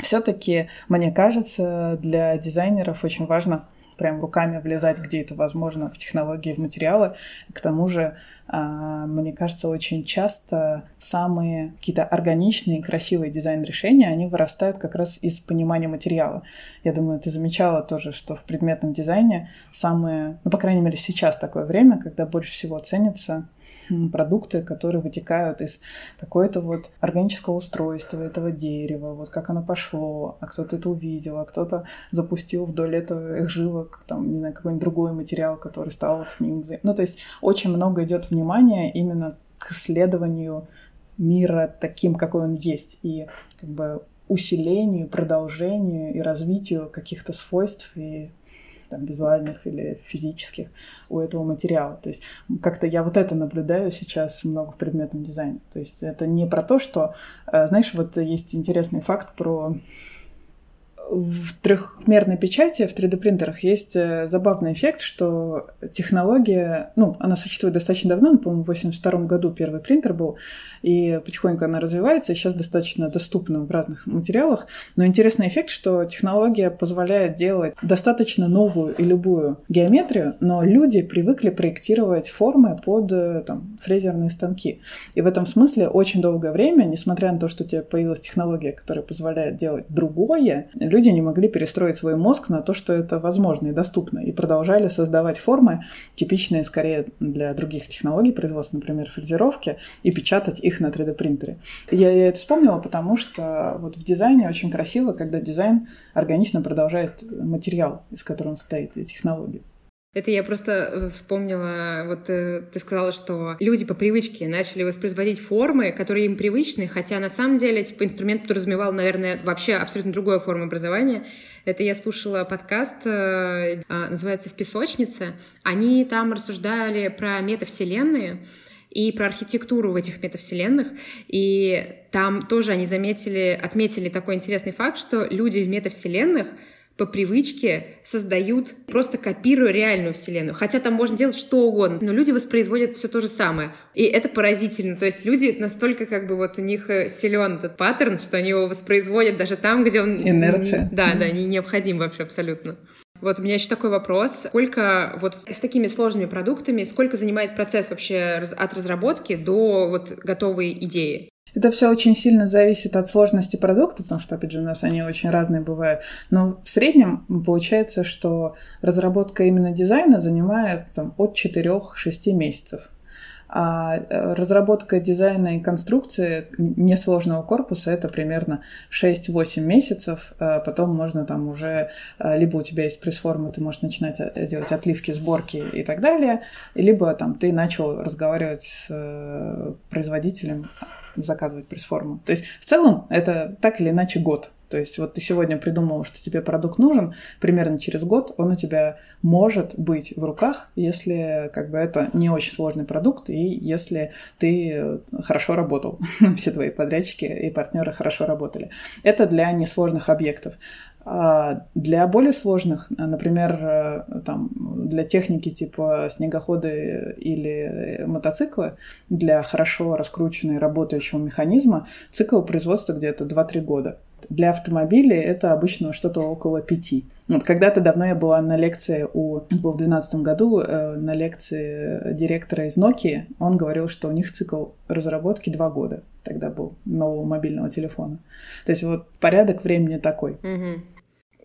все-таки, мне кажется, для дизайнеров очень важно прям руками влезать, где это возможно, в технологии, в материалы. К тому же, а, мне кажется, очень часто самые какие-то органичные, красивые дизайн-решения, они вырастают как раз из понимания материала. Я думаю, ты замечала тоже, что в предметном дизайне самые, ну, по крайней мере, сейчас такое время, когда больше всего ценится продукты, которые вытекают из какой-то вот органического устройства этого дерева, вот как оно пошло, а кто-то это увидел, а кто-то запустил вдоль этого их жилок, там, не знаю, какой-нибудь другой материал, который стал с ним. Ну, то есть очень много идет внимания именно к исследованию мира таким, какой он есть, и как бы усилению, продолжению и развитию каких-то свойств и там, визуальных или физических у этого материала. То есть как-то я вот это наблюдаю сейчас много в предметном дизайне. То есть это не про то, что, э, знаешь, вот есть интересный факт про в трехмерной печати, в 3D-принтерах есть э, забавный эффект, что технология, ну, она существует достаточно давно, по-моему, в 82 году первый принтер был, и потихоньку она развивается, и сейчас достаточно доступна в разных материалах. Но интересный эффект, что технология позволяет делать достаточно новую и любую геометрию, но люди привыкли проектировать формы под э, там, фрезерные станки. И в этом смысле очень долгое время, несмотря на то, что у тебя появилась технология, которая позволяет делать другое, люди не могли перестроить свой мозг на то, что это возможно и доступно, и продолжали создавать формы, типичные скорее для других технологий производства, например, фрезеровки, и печатать их на 3D-принтере. Я, я это вспомнила, потому что вот в дизайне очень красиво, когда дизайн органично продолжает материал, из которого он стоит, и технологии. Это я просто э, вспомнила, вот э, ты сказала, что люди по привычке начали воспроизводить формы, которые им привычны, хотя на самом деле, типа, инструмент подразумевал, наверное, вообще абсолютно другую форму образования. Это я слушала подкаст, э, а, называется «В песочнице». Они там рассуждали про метавселенные, и про архитектуру в этих метавселенных. И там тоже они заметили, отметили такой интересный факт, что люди в метавселенных по привычке создают, просто копируя реальную вселенную. Хотя там можно делать что угодно, но люди воспроизводят все то же самое. И это поразительно. То есть люди настолько как бы вот у них э, силен этот паттерн, что они его воспроизводят даже там, где он... Инерция. Да, да, не необходим вообще абсолютно. Вот у меня еще такой вопрос. Сколько вот с такими сложными продуктами, сколько занимает процесс вообще от разработки до вот готовой идеи? Это все очень сильно зависит от сложности продукта, потому что, опять же, у нас они очень разные бывают. Но в среднем получается, что разработка именно дизайна занимает там, от 4-6 месяцев. А э, разработка дизайна и конструкции несложного корпуса это примерно 6-8 месяцев. А потом можно там уже, э, либо у тебя есть пресс-форма, ты можешь начинать э, делать отливки, сборки и так далее, либо там ты начал разговаривать с производителем заказывать пресс-форму. То есть в целом это так или иначе год. То есть вот ты сегодня придумал, что тебе продукт нужен, примерно через год он у тебя может быть в руках, если как бы это не очень сложный продукт и если ты хорошо работал, все твои подрядчики и партнеры хорошо работали. Это для несложных объектов. А для более сложных, например, э, там, для техники типа снегоходы или мотоциклы, для хорошо раскрученной работающего механизма, цикл производства где-то 2-3 года. Для автомобилей это обычно что-то около пяти. Вот когда-то давно я была на лекции у, был в 2012 году, э, на лекции директора из Nokia. Он говорил, что у них цикл разработки два года. Тогда был нового мобильного телефона. То есть вот порядок времени такой. Угу.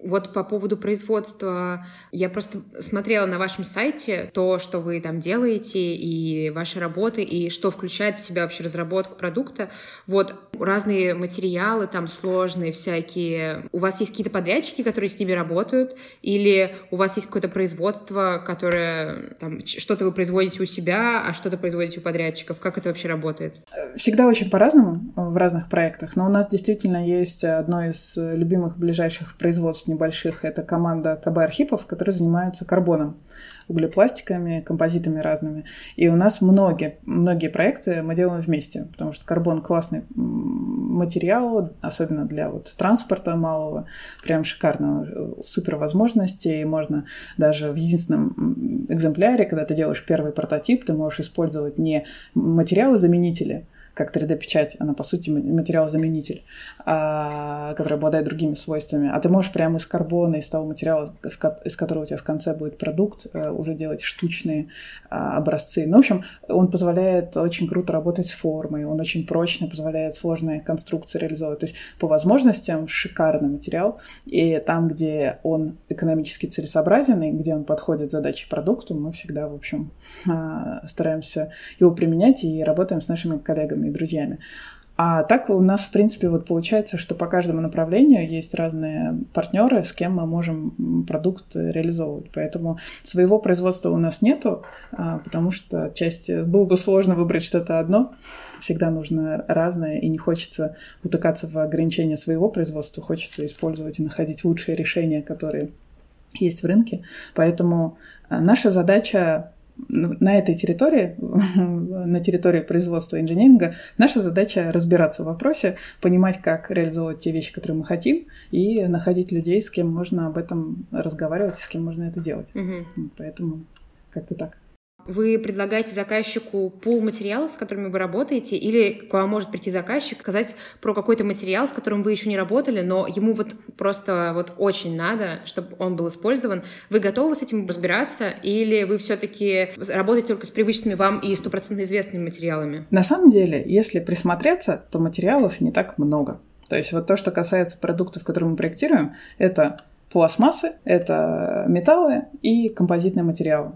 Вот по поводу производства, я просто смотрела на вашем сайте то, что вы там делаете, и ваши работы, и что включает в себя вообще разработку продукта. Вот разные материалы там сложные всякие. У вас есть какие-то подрядчики, которые с ними работают, или у вас есть какое-то производство, которое там что-то вы производите у себя, а что-то производите у подрядчиков? Как это вообще работает? Всегда очень по-разному в разных проектах, но у нас действительно есть одно из любимых ближайших производств небольших. Это команда КБ Архипов, которые занимаются карбоном, углепластиками, композитами разными. И у нас многие, многие проекты мы делаем вместе, потому что карбон классный материал, особенно для вот транспорта малого, прям шикарно, супер возможности, и можно даже в единственном экземпляре, когда ты делаешь первый прототип, ты можешь использовать не материалы-заменители, как 3D-печать, она, по сути, материал-заменитель, а, который обладает другими свойствами. А ты можешь прямо из карбона, из того материала, из которого у тебя в конце будет продукт, э, уже делать штучные а, образцы. Ну, в общем, он позволяет очень круто работать с формой, он очень прочно позволяет сложные конструкции реализовывать. То есть, по возможностям, шикарный материал. И там, где он экономически целесообразен, и где он подходит задаче продукту, мы всегда, в общем, а, стараемся его применять и работаем с нашими коллегами и друзьями. А так у нас, в принципе, вот получается, что по каждому направлению есть разные партнеры, с кем мы можем продукт реализовывать. Поэтому своего производства у нас нету, а, потому что часть было бы сложно выбрать что-то одно. Всегда нужно разное, и не хочется утыкаться в ограничения своего производства, хочется использовать и находить лучшие решения, которые есть в рынке. Поэтому а, наша задача на этой территории, на территории производства инженеринга, наша задача разбираться в вопросе, понимать, как реализовывать те вещи, которые мы хотим, и находить людей, с кем можно об этом разговаривать, с кем можно это делать. Угу. Поэтому как-то так. Вы предлагаете заказчику пул материалов, с которыми вы работаете, или к вам может прийти заказчик, сказать про какой-то материал, с которым вы еще не работали, но ему вот просто вот очень надо, чтобы он был использован. Вы готовы с этим разбираться, или вы все-таки работаете только с привычными вам и стопроцентно известными материалами? На самом деле, если присмотреться, то материалов не так много. То есть вот то, что касается продуктов, которые мы проектируем, это пластмассы, это металлы и композитные материалы.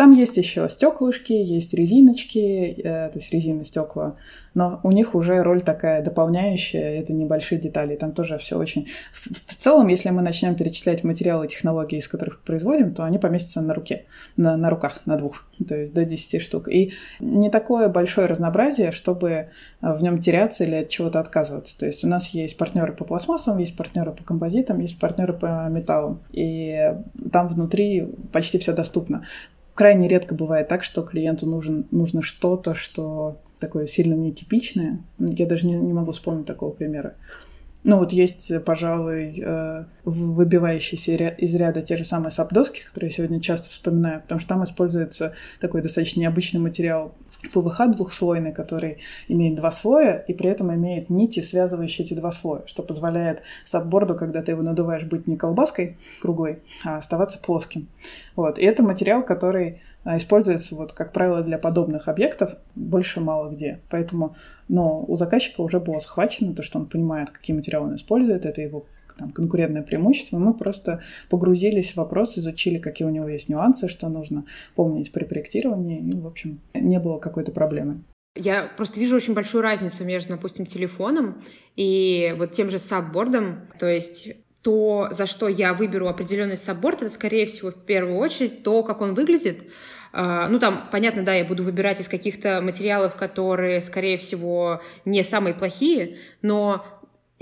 Там есть еще стеклышки, есть резиночки, э, то есть резины, стекла, но у них уже роль такая дополняющая, это небольшие детали, там тоже все очень... В целом, если мы начнем перечислять материалы и технологии, из которых производим, то они поместятся на руке, на, на руках, на двух, то есть до 10 штук. И не такое большое разнообразие, чтобы в нем теряться или от чего-то отказываться. То есть у нас есть партнеры по пластмассам, есть партнеры по композитам, есть партнеры по металлам. И там внутри почти все доступно крайне редко бывает так, что клиенту нужен, нужно что-то, что такое сильно нетипичное. Я даже не, не могу вспомнить такого примера. Ну вот есть, пожалуй, э, выбивающиеся из ряда те же самые сапдоски, которые я сегодня часто вспоминаю, потому что там используется такой достаточно необычный материал ПВХ двухслойный, который имеет два слоя и при этом имеет нити, связывающие эти два слоя, что позволяет сапборду, когда ты его надуваешь, быть не колбаской круглой, а оставаться плоским. Вот. И это материал, который используется, вот, как правило, для подобных объектов больше мало где. Поэтому, но у заказчика уже было схвачено то, что он понимает, какие материалы он использует, это его там, конкурентное преимущество. Мы просто погрузились в вопрос, изучили, какие у него есть нюансы, что нужно помнить при проектировании, и, в общем, не было какой-то проблемы. Я просто вижу очень большую разницу между, допустим, телефоном и вот тем же саббордом. То есть то, за что я выберу определенный сабборд, это, скорее всего, в первую очередь то, как он выглядит. А, ну, там, понятно, да, я буду выбирать из каких-то материалов, которые, скорее всего, не самые плохие, но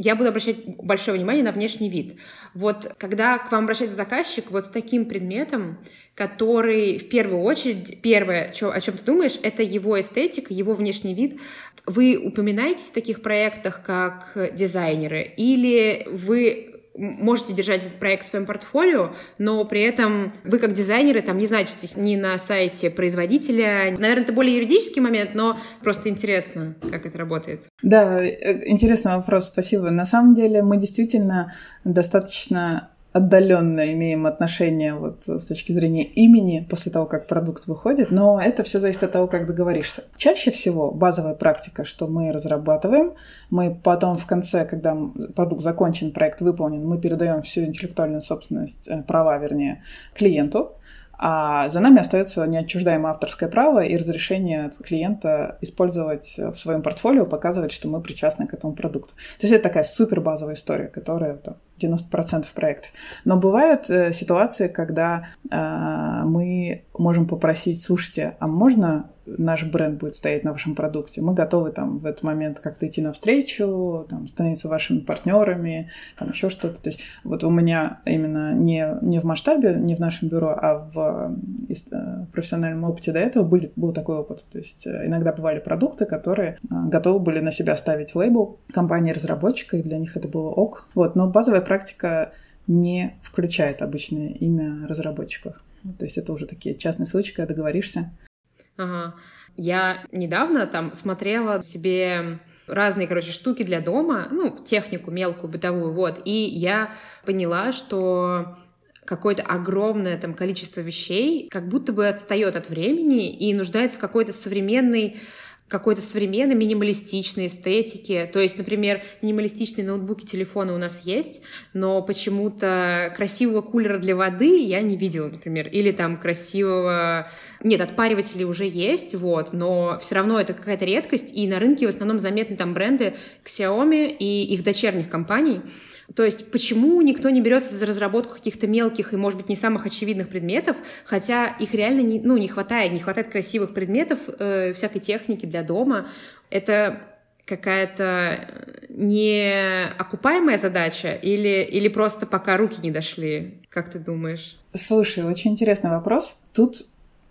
я буду обращать большое внимание на внешний вид. Вот когда к вам обращается заказчик вот с таким предметом, который в первую очередь, первое, чё, о чем ты думаешь, это его эстетика, его внешний вид. Вы упоминаетесь в таких проектах как дизайнеры или вы можете держать этот проект в своем портфолио, но при этом вы как дизайнеры там не значитесь ни на сайте производителя. Наверное, это более юридический момент, но просто интересно, как это работает. Да, э, интересный вопрос, спасибо. На самом деле мы действительно достаточно отдаленно имеем отношение вот с точки зрения имени после того, как продукт выходит, но это все зависит от того, как договоришься. Чаще всего базовая практика, что мы разрабатываем, мы потом в конце, когда продукт закончен, проект выполнен, мы передаем всю интеллектуальную собственность, э, права, вернее, клиенту, а за нами остается неотчуждаемое авторское право и разрешение клиента использовать в своем портфолио, показывать, что мы причастны к этому продукту. То есть это такая супер базовая история, которая там, 90% проектов. Но бывают э, ситуации, когда э, мы можем попросить, слушайте, а можно наш бренд будет стоять на вашем продукте? Мы готовы там в этот момент как-то идти навстречу, там, становиться вашими партнерами, там еще что-то. То есть вот у меня именно не, не в масштабе, не в нашем бюро, а в э, профессиональном опыте до этого был, был такой опыт. То есть э, иногда бывали продукты, которые э, готовы были на себя ставить лейбл компании-разработчика, и для них это было ок. Вот, но базовая практика не включает обычное имя разработчиков. То есть это уже такие частные случаи, когда договоришься. Ага. Я недавно там смотрела себе разные, короче, штуки для дома, ну, технику мелкую, бытовую, вот, и я поняла, что какое-то огромное там количество вещей как будто бы отстает от времени и нуждается в какой-то современной какой-то современной минималистичной эстетики. То есть, например, минималистичные ноутбуки, телефоны у нас есть, но почему-то красивого кулера для воды я не видела, например. Или там красивого... Нет, отпариватели уже есть, вот, но все равно это какая-то редкость, и на рынке в основном заметны там бренды Xiaomi и их дочерних компаний. То есть почему никто не берется за разработку каких-то мелких и, может быть, не самых очевидных предметов, хотя их реально не, ну, не хватает, не хватает красивых предметов, э, всякой техники для дома. Это какая-то неокупаемая задача или, или просто пока руки не дошли? Как ты думаешь? Слушай, очень интересный вопрос. Тут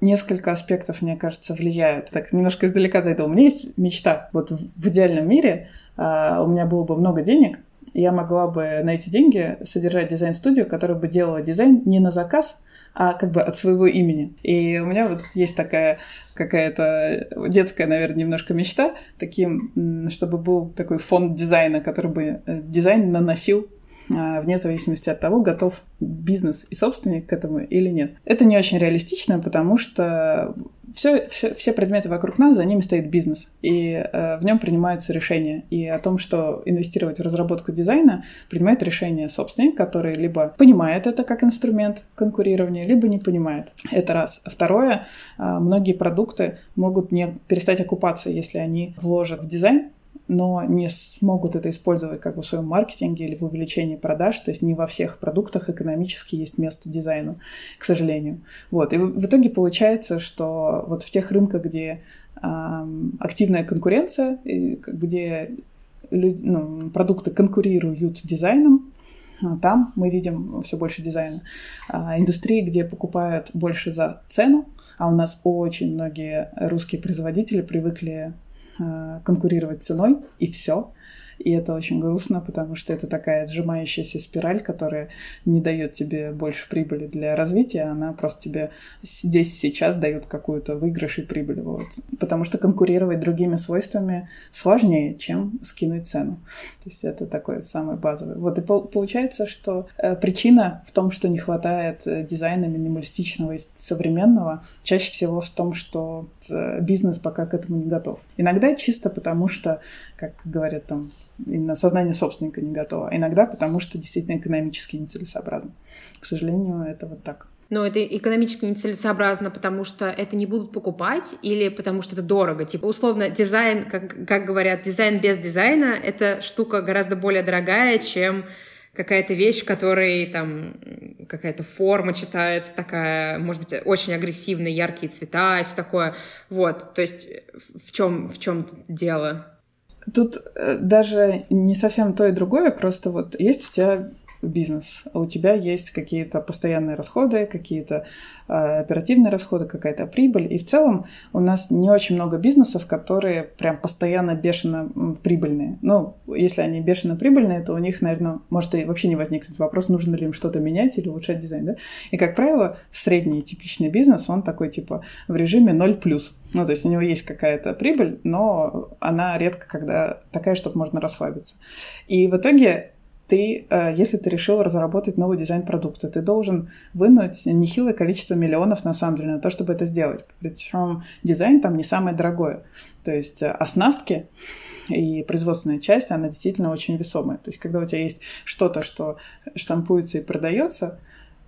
несколько аспектов, мне кажется, влияют. Так, немножко издалека зайду. У меня есть мечта. Вот в идеальном мире э, у меня было бы много денег, я могла бы на эти деньги содержать дизайн-студию, которая бы делала дизайн не на заказ, а как бы от своего имени. И у меня вот есть такая какая-то детская, наверное, немножко мечта, таким, чтобы был такой фонд дизайна, который бы э, дизайн наносил вне зависимости от того, готов бизнес и собственник к этому или нет. Это не очень реалистично, потому что все, все, все предметы вокруг нас, за ними стоит бизнес, и э, в нем принимаются решения. И о том, что инвестировать в разработку дизайна, принимает решение собственник, который либо понимает это как инструмент конкурирования, либо не понимает. Это раз. Второе, э, многие продукты могут не перестать окупаться, если они вложат в дизайн, но не смогут это использовать как бы в своем маркетинге или в увеличении продаж. То есть не во всех продуктах экономически есть место дизайну, к сожалению. Вот. И в итоге получается, что вот в тех рынках, где активная конкуренция, где люди, ну, продукты конкурируют дизайном, а там мы видим все больше дизайна. А, индустрии, где покупают больше за цену, а у нас очень многие русские производители привыкли конкурировать ценой, и все. И это очень грустно, потому что это такая сжимающаяся спираль, которая не дает тебе больше прибыли для развития, она просто тебе здесь сейчас дает какую-то выигрыш и прибыль. Вот. Потому что конкурировать другими свойствами сложнее, чем скинуть цену. То есть это такое самое базовое. Вот и получается, что э, причина в том, что не хватает э, дизайна минималистичного и современного, чаще всего в том, что э, бизнес пока к этому не готов. Иногда чисто потому, что, как говорят там именно сознание собственника не готово. Иногда потому, что действительно экономически нецелесообразно. К сожалению, это вот так. Но это экономически нецелесообразно, потому что это не будут покупать или потому что это дорого. Типа, условно, дизайн, как, как говорят, дизайн без дизайна — это штука гораздо более дорогая, чем какая-то вещь, в которой там какая-то форма читается такая, может быть, очень агрессивная, яркие цвета и все такое. Вот, то есть в чем, в чем дело? Тут э, даже не совсем то и другое, просто вот есть у тебя бизнес, а у тебя есть какие-то постоянные расходы, какие-то э, оперативные расходы, какая-то прибыль. И в целом у нас не очень много бизнесов, которые прям постоянно бешено прибыльные. Ну, если они бешено прибыльные, то у них, наверное, может и вообще не возникнуть вопрос, нужно ли им что-то менять или улучшать дизайн. Да? И, как правило, средний типичный бизнес, он такой типа в режиме 0+. Ну, то есть у него есть какая-то прибыль, но она редко когда такая, чтобы можно расслабиться. И в итоге ты, э, если ты решил разработать новый дизайн продукта, ты должен вынуть нехилое количество миллионов, на самом деле, на то, чтобы это сделать. Причем дизайн там не самое дорогое. То есть э, оснастки и производственная часть, она действительно очень весомая. То есть когда у тебя есть что-то, что штампуется и продается,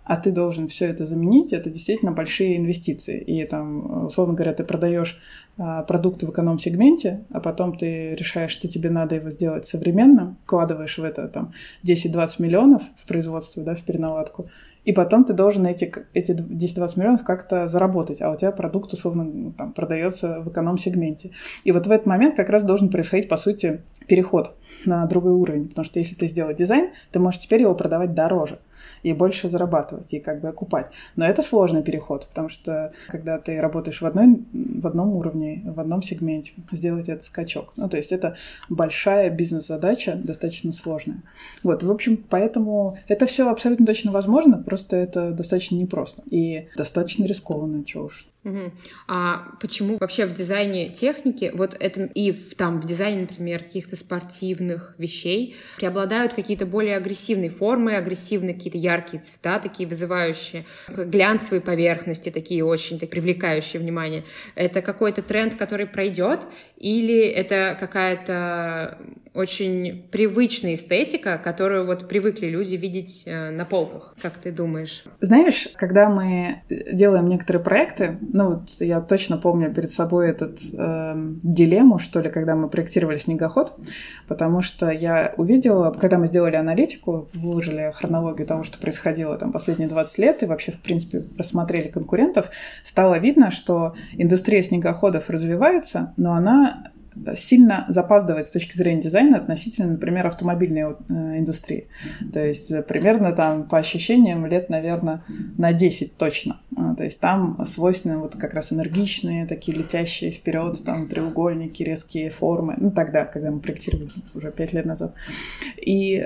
а ты должен все это заменить, это действительно большие инвестиции. И там, условно говоря, ты продаешь а, продукты в эконом-сегменте, а потом ты решаешь, что тебе надо его сделать современно, вкладываешь в это там 10-20 миллионов в производство, да, в переналадку, и потом ты должен эти, эти 10-20 миллионов как-то заработать, а у тебя продукт, условно, там, продается в эконом-сегменте. И вот в этот момент как раз должен происходить, по сути, переход на другой уровень, потому что если ты сделал дизайн, ты можешь теперь его продавать дороже и больше зарабатывать, и как бы окупать. Но это сложный переход, потому что когда ты работаешь в, одной, в одном уровне, в одном сегменте, сделать этот скачок. Ну, то есть это большая бизнес-задача, достаточно сложная. Вот, в общем, поэтому это все абсолютно точно возможно, просто это достаточно непросто и достаточно рискованно, чего уж. Угу. А почему вообще в дизайне техники, вот это и в, там в дизайне, например, каких-то спортивных вещей преобладают какие-то более агрессивные формы, агрессивные какие-то яркие цвета, такие вызывающие, глянцевые поверхности, такие очень так, привлекающие внимание. Это какой-то тренд, который пройдет, или это какая-то очень привычная эстетика, которую вот привыкли люди видеть э, на полках. Как ты думаешь? Знаешь, когда мы делаем некоторые проекты, ну вот я точно помню перед собой этот э, дилемму, что ли, когда мы проектировали снегоход, потому что я увидела, когда мы сделали аналитику, выложили хронологию того, что происходило там последние 20 лет, и вообще, в принципе, рассмотрели конкурентов, стало видно, что индустрия снегоходов развивается, но она сильно запаздывает с точки зрения дизайна относительно, например, автомобильной э, индустрии. То есть э, примерно там по ощущениям лет, наверное, на 10 точно. А, то есть там свойственны вот как раз энергичные, такие летящие вперед, там треугольники, резкие формы. Ну, тогда, когда мы проектировали уже 5 лет назад. И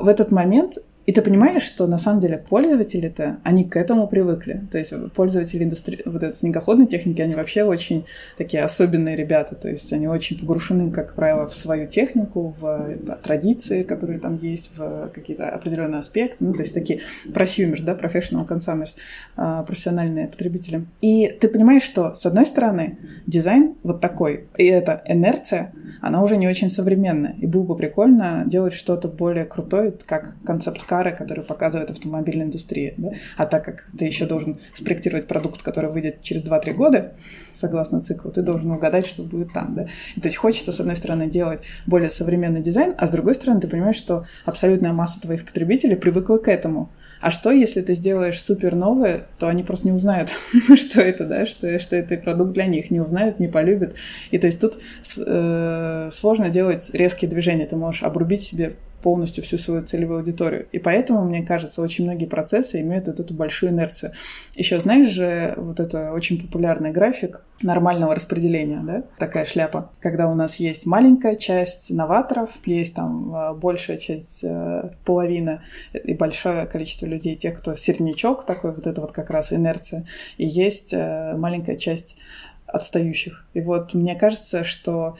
в этот момент и ты понимаешь, что на самом деле пользователи-то, они к этому привыкли. То есть пользователи индустрии, вот этой снегоходной техники, они вообще очень такие особенные ребята. То есть они очень погрушены, как правило, в свою технику, в да, традиции, которые там есть, в какие-то определенные аспекты. Ну, то есть такие просюмерс, да, professional consumers, а, профессиональные потребители. И ты понимаешь, что, с одной стороны, дизайн вот такой, и эта инерция, она уже не очень современная. И было бы прикольно делать что-то более крутое, как концепт кары, которые показывает автомобильная индустрия. Да? А так как ты еще должен спроектировать продукт, который выйдет через 2-3 года, согласно циклу, ты должен угадать, что будет там. Да? И, то есть хочется, с одной стороны, делать более современный дизайн, а с другой стороны, ты понимаешь, что абсолютная масса твоих потребителей привыкла к этому. А что, если ты сделаешь супер новое, то они просто не узнают, что это, да, что, что это продукт для них, не узнают, не полюбят. И то есть тут э, сложно делать резкие движения. Ты можешь обрубить себе полностью всю свою целевую аудиторию. И поэтому, мне кажется, очень многие процессы имеют вот эту большую инерцию. Еще знаешь же, вот это очень популярный график нормального распределения, да, такая шляпа, когда у нас есть маленькая часть новаторов, есть там а, большая часть, э, половина и большое количество людей, тех, кто середнячок такой, вот это вот как раз инерция, и есть э, маленькая часть отстающих. И вот мне кажется, что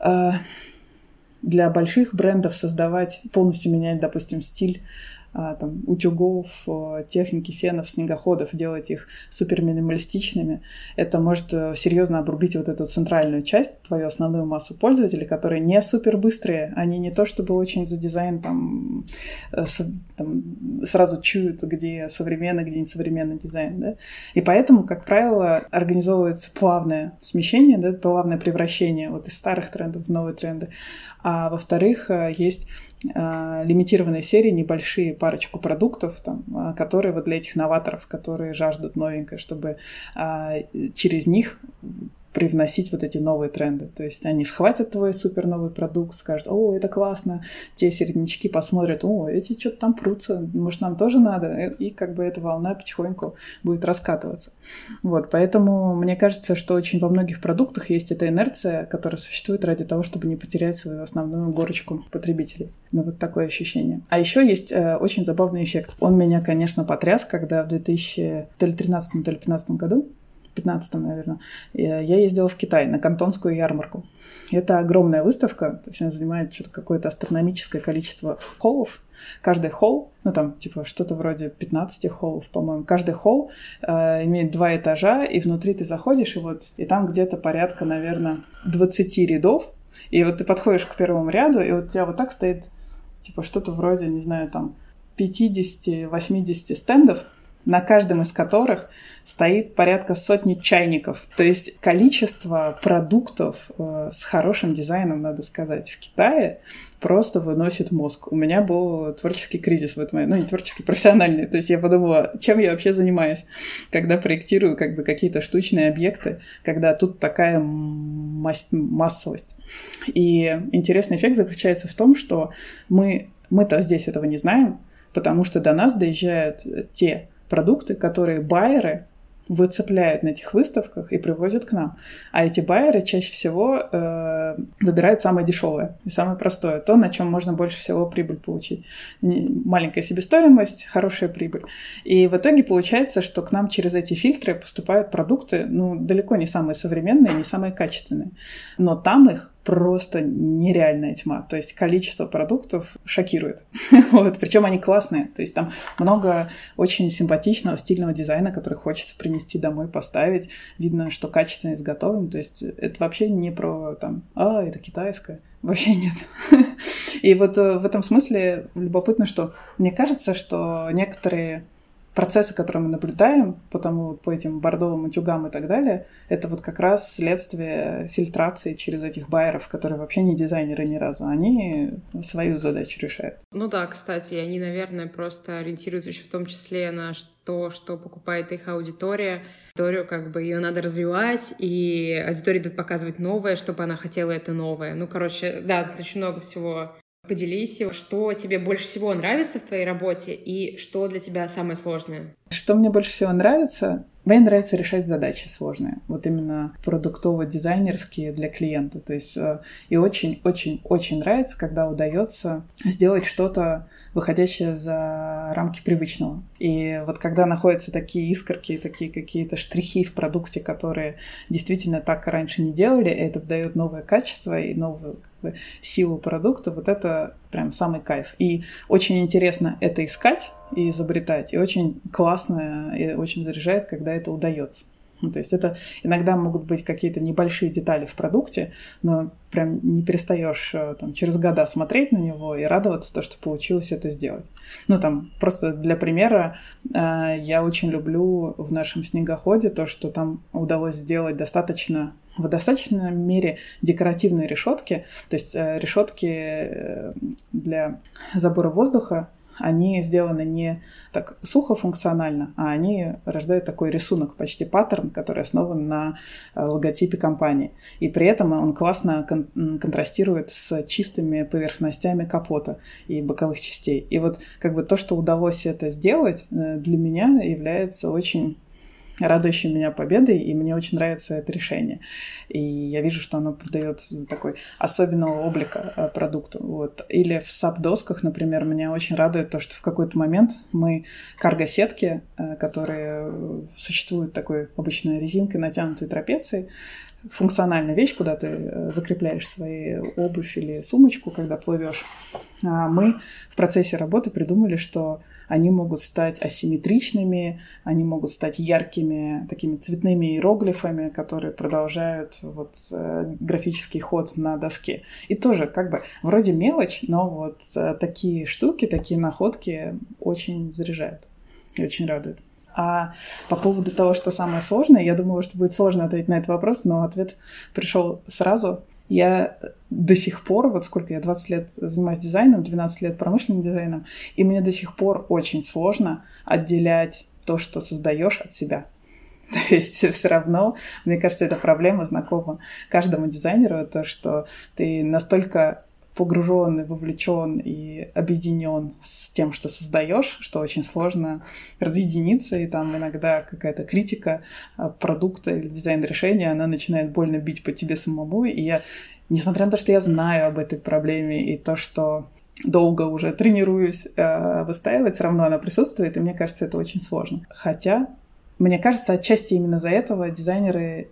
э, для больших брендов создавать, полностью менять, допустим, стиль там, утюгов, а, техники, фенов, снегоходов, делать их супер минималистичными, это может э, серьезно обрубить вот эту центральную часть, твою основную массу пользователей, которые не супер быстрые, они не то чтобы очень за дизайн там, э, там сразу чуют, где современный, где несовременный дизайн, да, и поэтому, как правило, организовывается плавное смещение, да, плавное превращение вот из старых трендов в новые тренды, а во-вторых, э, есть а, лимитированной серии небольшие парочку продуктов, там, а, которые вот для этих новаторов, которые жаждут новенькое, чтобы а, через них привносить вот эти новые тренды. То есть они схватят твой супер новый продукт, скажут, о, это классно, те середнячки посмотрят, о, эти что-то там прутся, может, нам тоже надо, и как бы эта волна потихоньку будет раскатываться. Вот, поэтому мне кажется, что очень во многих продуктах есть эта инерция, которая существует ради того, чтобы не потерять свою основную горочку потребителей. Ну, вот такое ощущение. А еще есть э, очень забавный эффект. Он меня, конечно, потряс, когда в 2013 или 2015 году 15 наверное, я ездила в Китай на Кантонскую ярмарку. Это огромная выставка, то есть она занимает что-то какое-то астрономическое количество холлов. Каждый холл, ну там типа что-то вроде 15 холлов, по-моему. Каждый холл э, имеет два этажа, и внутри ты заходишь, и вот и там где-то порядка, наверное, 20 рядов. И вот ты подходишь к первому ряду, и вот у тебя вот так стоит типа что-то вроде, не знаю, там 50-80 стендов, на каждом из которых стоит порядка сотни чайников. То есть количество продуктов э, с хорошим дизайном, надо сказать, в Китае просто выносит мозг. У меня был творческий кризис в этом ну не творческий, профессиональный. То есть я подумала, чем я вообще занимаюсь, когда проектирую как бы какие-то штучные объекты, когда тут такая масс- массовость. И интересный эффект заключается в том, что мы, мы-то здесь этого не знаем, потому что до нас доезжают те продукты, которые байеры выцепляют на этих выставках и привозят к нам. А эти байеры чаще всего э, выбирают самое дешевое и самое простое, то, на чем можно больше всего прибыль получить. Маленькая себестоимость, хорошая прибыль. И в итоге получается, что к нам через эти фильтры поступают продукты, ну, далеко не самые современные, не самые качественные. Но там их просто нереальная тьма. То есть количество продуктов шокирует. вот. Причем они классные. То есть там много очень симпатичного, стильного дизайна, который хочется принести домой, поставить. Видно, что качественно изготовлен. То есть это вообще не про там, а, это китайское. Вообще нет. И вот э, в этом смысле любопытно, что мне кажется, что некоторые процессы, которые мы наблюдаем, потому по этим бордовым утюгам и так далее, это вот как раз следствие фильтрации через этих байеров, которые вообще не дизайнеры ни разу, они свою задачу решают. Ну да, кстати, они, наверное, просто ориентируются еще в том числе на то, что покупает их аудитория. Аудиторию как бы ее надо развивать, и аудитории надо показывать новое, чтобы она хотела это новое. Ну, короче, да, тут очень много всего Поделись, что тебе больше всего нравится в твоей работе и что для тебя самое сложное? Что мне больше всего нравится? Мне нравится решать задачи сложные, вот именно продуктово-дизайнерские для клиента. То есть э, и очень-очень-очень нравится, когда удается сделать что-то, выходящее за рамки привычного. И вот когда находятся такие искорки, такие какие-то штрихи в продукте, которые действительно так раньше не делали, это дает новое качество и новую как бы, силу продукта, вот это прям самый кайф. И очень интересно это искать и изобретать, и очень классно и очень заряжает, когда это удается. Ну, то есть это иногда могут быть какие-то небольшие детали в продукте, но прям не перестаешь э, там, через года смотреть на него и радоваться то, что получилось это сделать. Ну, там, просто для примера, э, я очень люблю в нашем снегоходе то, что там удалось сделать достаточно в достаточной мере декоративные решетки, то есть э, решетки для забора воздуха они сделаны не так сухо функционально, а они рождают такой рисунок, почти паттерн, который основан на э, логотипе компании. И при этом он классно кон- контрастирует с чистыми поверхностями капота и боковых частей. И вот как бы то, что удалось это сделать, э, для меня является очень радующей меня победой, и мне очень нравится это решение. И я вижу, что оно придает такой особенного облика э, продукту. Вот. Или в саб-досках, например, меня очень радует то, что в какой-то момент мы карго-сетки, э, которые существуют такой обычной резинкой, натянутой трапецией, функциональная вещь, куда ты э, закрепляешь свои обувь или сумочку, когда плывешь. А мы в процессе работы придумали, что они могут стать асимметричными, они могут стать яркими такими цветными иероглифами, которые продолжают вот э, графический ход на доске. И тоже как бы вроде мелочь, но вот э, такие штуки, такие находки очень заряжают и очень радуют. А по поводу того, что самое сложное, я думала, что будет сложно ответить на этот вопрос, но ответ пришел сразу. Я до сих пор, вот сколько я, 20 лет занимаюсь дизайном, 12 лет промышленным дизайном, и мне до сих пор очень сложно отделять то, что создаешь от себя. То есть все равно, мне кажется, эта проблема знакома каждому дизайнеру, то, что ты настолько погружен вовлечен и объединен с тем, что создаешь, что очень сложно разъединиться, и там иногда какая-то критика а, продукта или дизайн решения, она начинает больно бить по тебе самому, и я, несмотря на то, что я знаю об этой проблеме и то, что долго уже тренируюсь э, выстаивать, все равно она присутствует, и мне кажется, это очень сложно. Хотя, мне кажется, отчасти именно за этого дизайнеры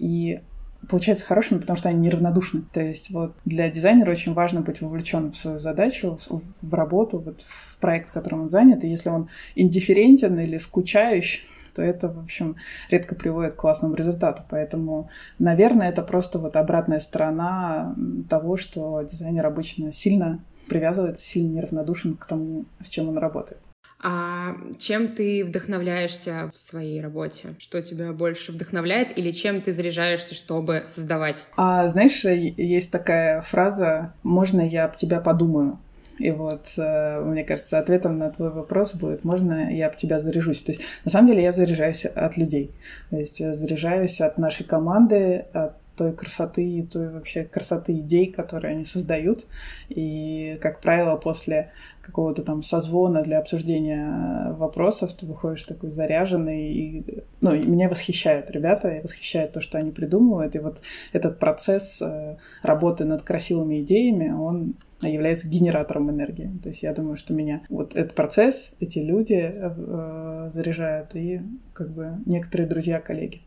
и получаются хорошими, потому что они неравнодушны. То есть вот для дизайнера очень важно быть вовлеченным в свою задачу, в работу, вот в проект, в котором он занят. И если он индифферентен или скучающий, то это, в общем, редко приводит к классному результату. Поэтому, наверное, это просто вот обратная сторона того, что дизайнер обычно сильно привязывается, сильно неравнодушен к тому, с чем он работает. А чем ты вдохновляешься в своей работе? Что тебя больше вдохновляет или чем ты заряжаешься, чтобы создавать? А знаешь, есть такая фраза «можно я об тебя подумаю?» И вот, э, мне кажется, ответом на твой вопрос будет, можно я об тебя заряжусь. То есть, на самом деле, я заряжаюсь от людей. То есть, я заряжаюсь от нашей команды, от той красоты, той вообще красоты идей, которые они создают. И, как правило, после какого-то там созвона для обсуждения вопросов, ты выходишь такой заряженный. И, ну, и меня восхищают ребята, и восхищает то, что они придумывают. И вот этот процесс э, работы над красивыми идеями, он является генератором энергии. То есть я думаю, что меня вот этот процесс, эти люди э, заряжают, и как бы некоторые друзья, коллеги.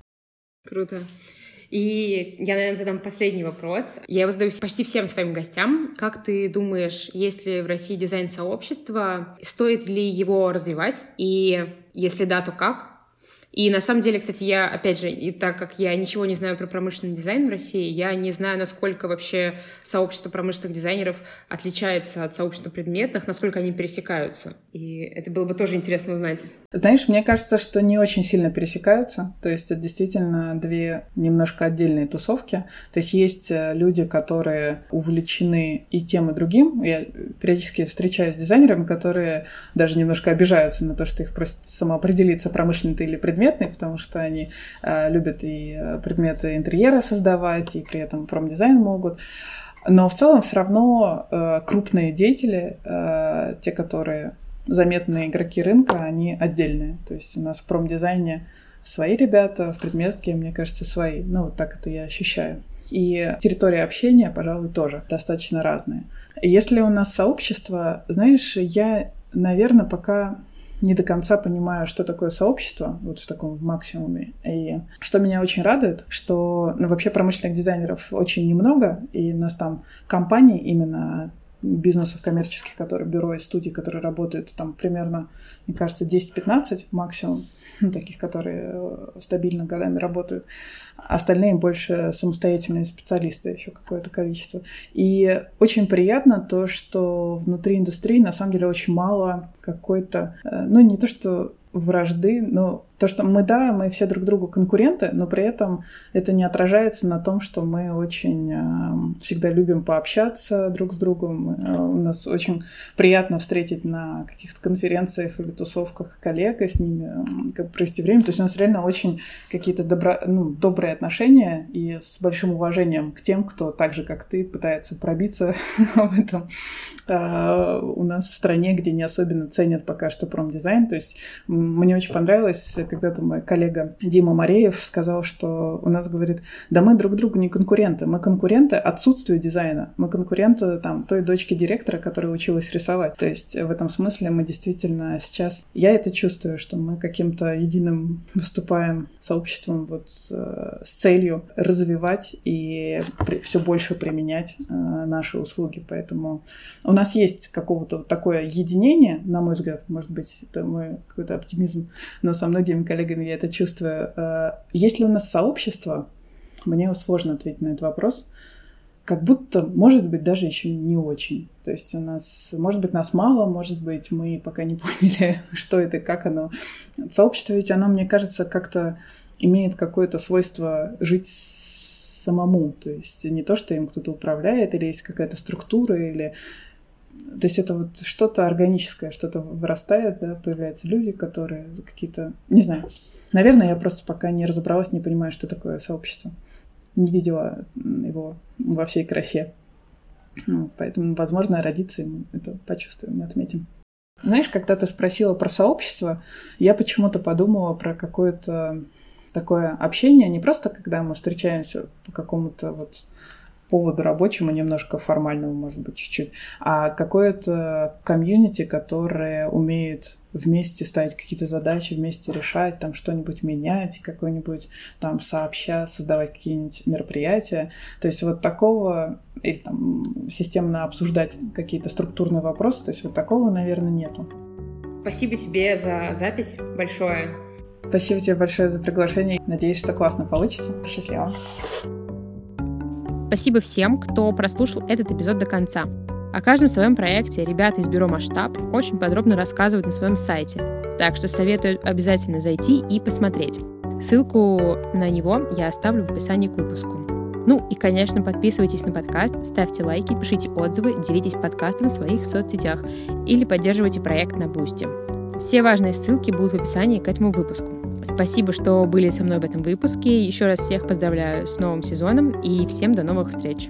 Круто. И я, наверное, задам последний вопрос. Я его задаю почти всем своим гостям. Как ты думаешь, есть ли в России дизайн-сообщество? Стоит ли его развивать? И если да, то как? И на самом деле, кстати, я, опять же, и так как я ничего не знаю про промышленный дизайн в России, я не знаю, насколько вообще сообщество промышленных дизайнеров отличается от сообщества предметных, насколько они пересекаются. И это было бы тоже интересно узнать. Знаешь, мне кажется, что не очень сильно пересекаются. То есть это действительно две немножко отдельные тусовки. То есть есть э, люди, которые увлечены и тем, и другим. Я периодически встречаюсь с дизайнерами, которые даже немножко обижаются на то, что их просят самоопределиться, промышленный ты или предмет предметный, потому что они э, любят и э, предметы интерьера создавать, и при этом промдизайн могут. Но в целом все равно э, крупные деятели, э, те, которые заметные игроки рынка, они отдельные. То есть у нас в промдизайне свои ребята, в предметке, мне кажется, свои. Ну, вот так это я ощущаю. И территория общения, пожалуй, тоже достаточно разные. Если у нас сообщество, знаешь, я, наверное, пока не до конца понимаю, что такое сообщество, вот в таком максимуме. И что меня очень радует, что ну, вообще промышленных дизайнеров очень немного, и нас там компании именно бизнесов коммерческих, которые бюро и студии, которые работают там примерно, мне кажется, 10-15 максимум, ну, таких, которые э, стабильно годами работают. Остальные больше самостоятельные специалисты, еще какое-то количество. И очень приятно то, что внутри индустрии на самом деле очень мало какой-то, э, ну не то что вражды, но то, что мы, да, мы все друг другу конкуренты, но при этом это не отражается на том, что мы очень э, всегда любим пообщаться друг с другом. Э, у нас очень приятно встретить на каких-то конференциях или тусовках коллег и с ними э, как провести время. То есть у нас реально очень какие-то добро, ну, добрые отношения и с большим уважением к тем, кто так же, как ты, пытается пробиться в этом. Э, у нас в стране, где не особенно ценят пока что промдизайн. То есть мне очень понравилось, когда-то мой коллега Дима Мареев сказал, что у нас, говорит, да мы друг другу не конкуренты, мы конкуренты отсутствию дизайна, мы конкуренты там той дочки директора, которая училась рисовать. То есть в этом смысле мы действительно сейчас, я это чувствую, что мы каким-то единым выступаем сообществом вот с, с целью развивать и все больше применять э, наши услуги. Поэтому у нас есть какого-то такое единение, на мой взгляд, может быть, это мой какой-то оптимизм, но со многими коллегами я это чувствую. Э, есть ли у нас сообщество? Мне сложно ответить на этот вопрос. Как будто, может быть, даже еще не очень. То есть у нас, может быть, нас мало, может быть, мы пока не поняли, что это, как оно. Сообщество ведь оно, мне кажется, как-то имеет какое-то свойство жить самому. То есть не то, что им кто-то управляет, или есть какая-то структура, или то есть это вот что-то органическое, что-то вырастает, да, появляются люди, которые какие-то... Не знаю. Наверное, я просто пока не разобралась, не понимаю, что такое сообщество. Не видела его во всей красе. Ну, поэтому, возможно, родиться и мы это почувствуем, мы отметим. Знаешь, когда ты спросила про сообщество, я почему-то подумала про какое-то такое общение, не просто когда мы встречаемся по какому-то вот поводу рабочему, немножко формальному, может быть, чуть-чуть, а какое-то комьюнити, которое умеет вместе ставить какие-то задачи, вместе решать, там что-нибудь менять, какой-нибудь там сообща создавать какие-нибудь мероприятия. То есть вот такого, или там системно обсуждать какие-то структурные вопросы, то есть вот такого, наверное, нету. Спасибо тебе за запись большое. Спасибо тебе большое за приглашение. Надеюсь, что классно получится. Счастливо. Спасибо всем, кто прослушал этот эпизод до конца. О каждом своем проекте ребята из бюро «Масштаб» очень подробно рассказывают на своем сайте, так что советую обязательно зайти и посмотреть. Ссылку на него я оставлю в описании к выпуску. Ну и, конечно, подписывайтесь на подкаст, ставьте лайки, пишите отзывы, делитесь подкастом в своих соцсетях или поддерживайте проект на Boosty. Все важные ссылки будут в описании к этому выпуску. Спасибо, что были со мной в этом выпуске. Еще раз всех поздравляю с новым сезоном и всем до новых встреч.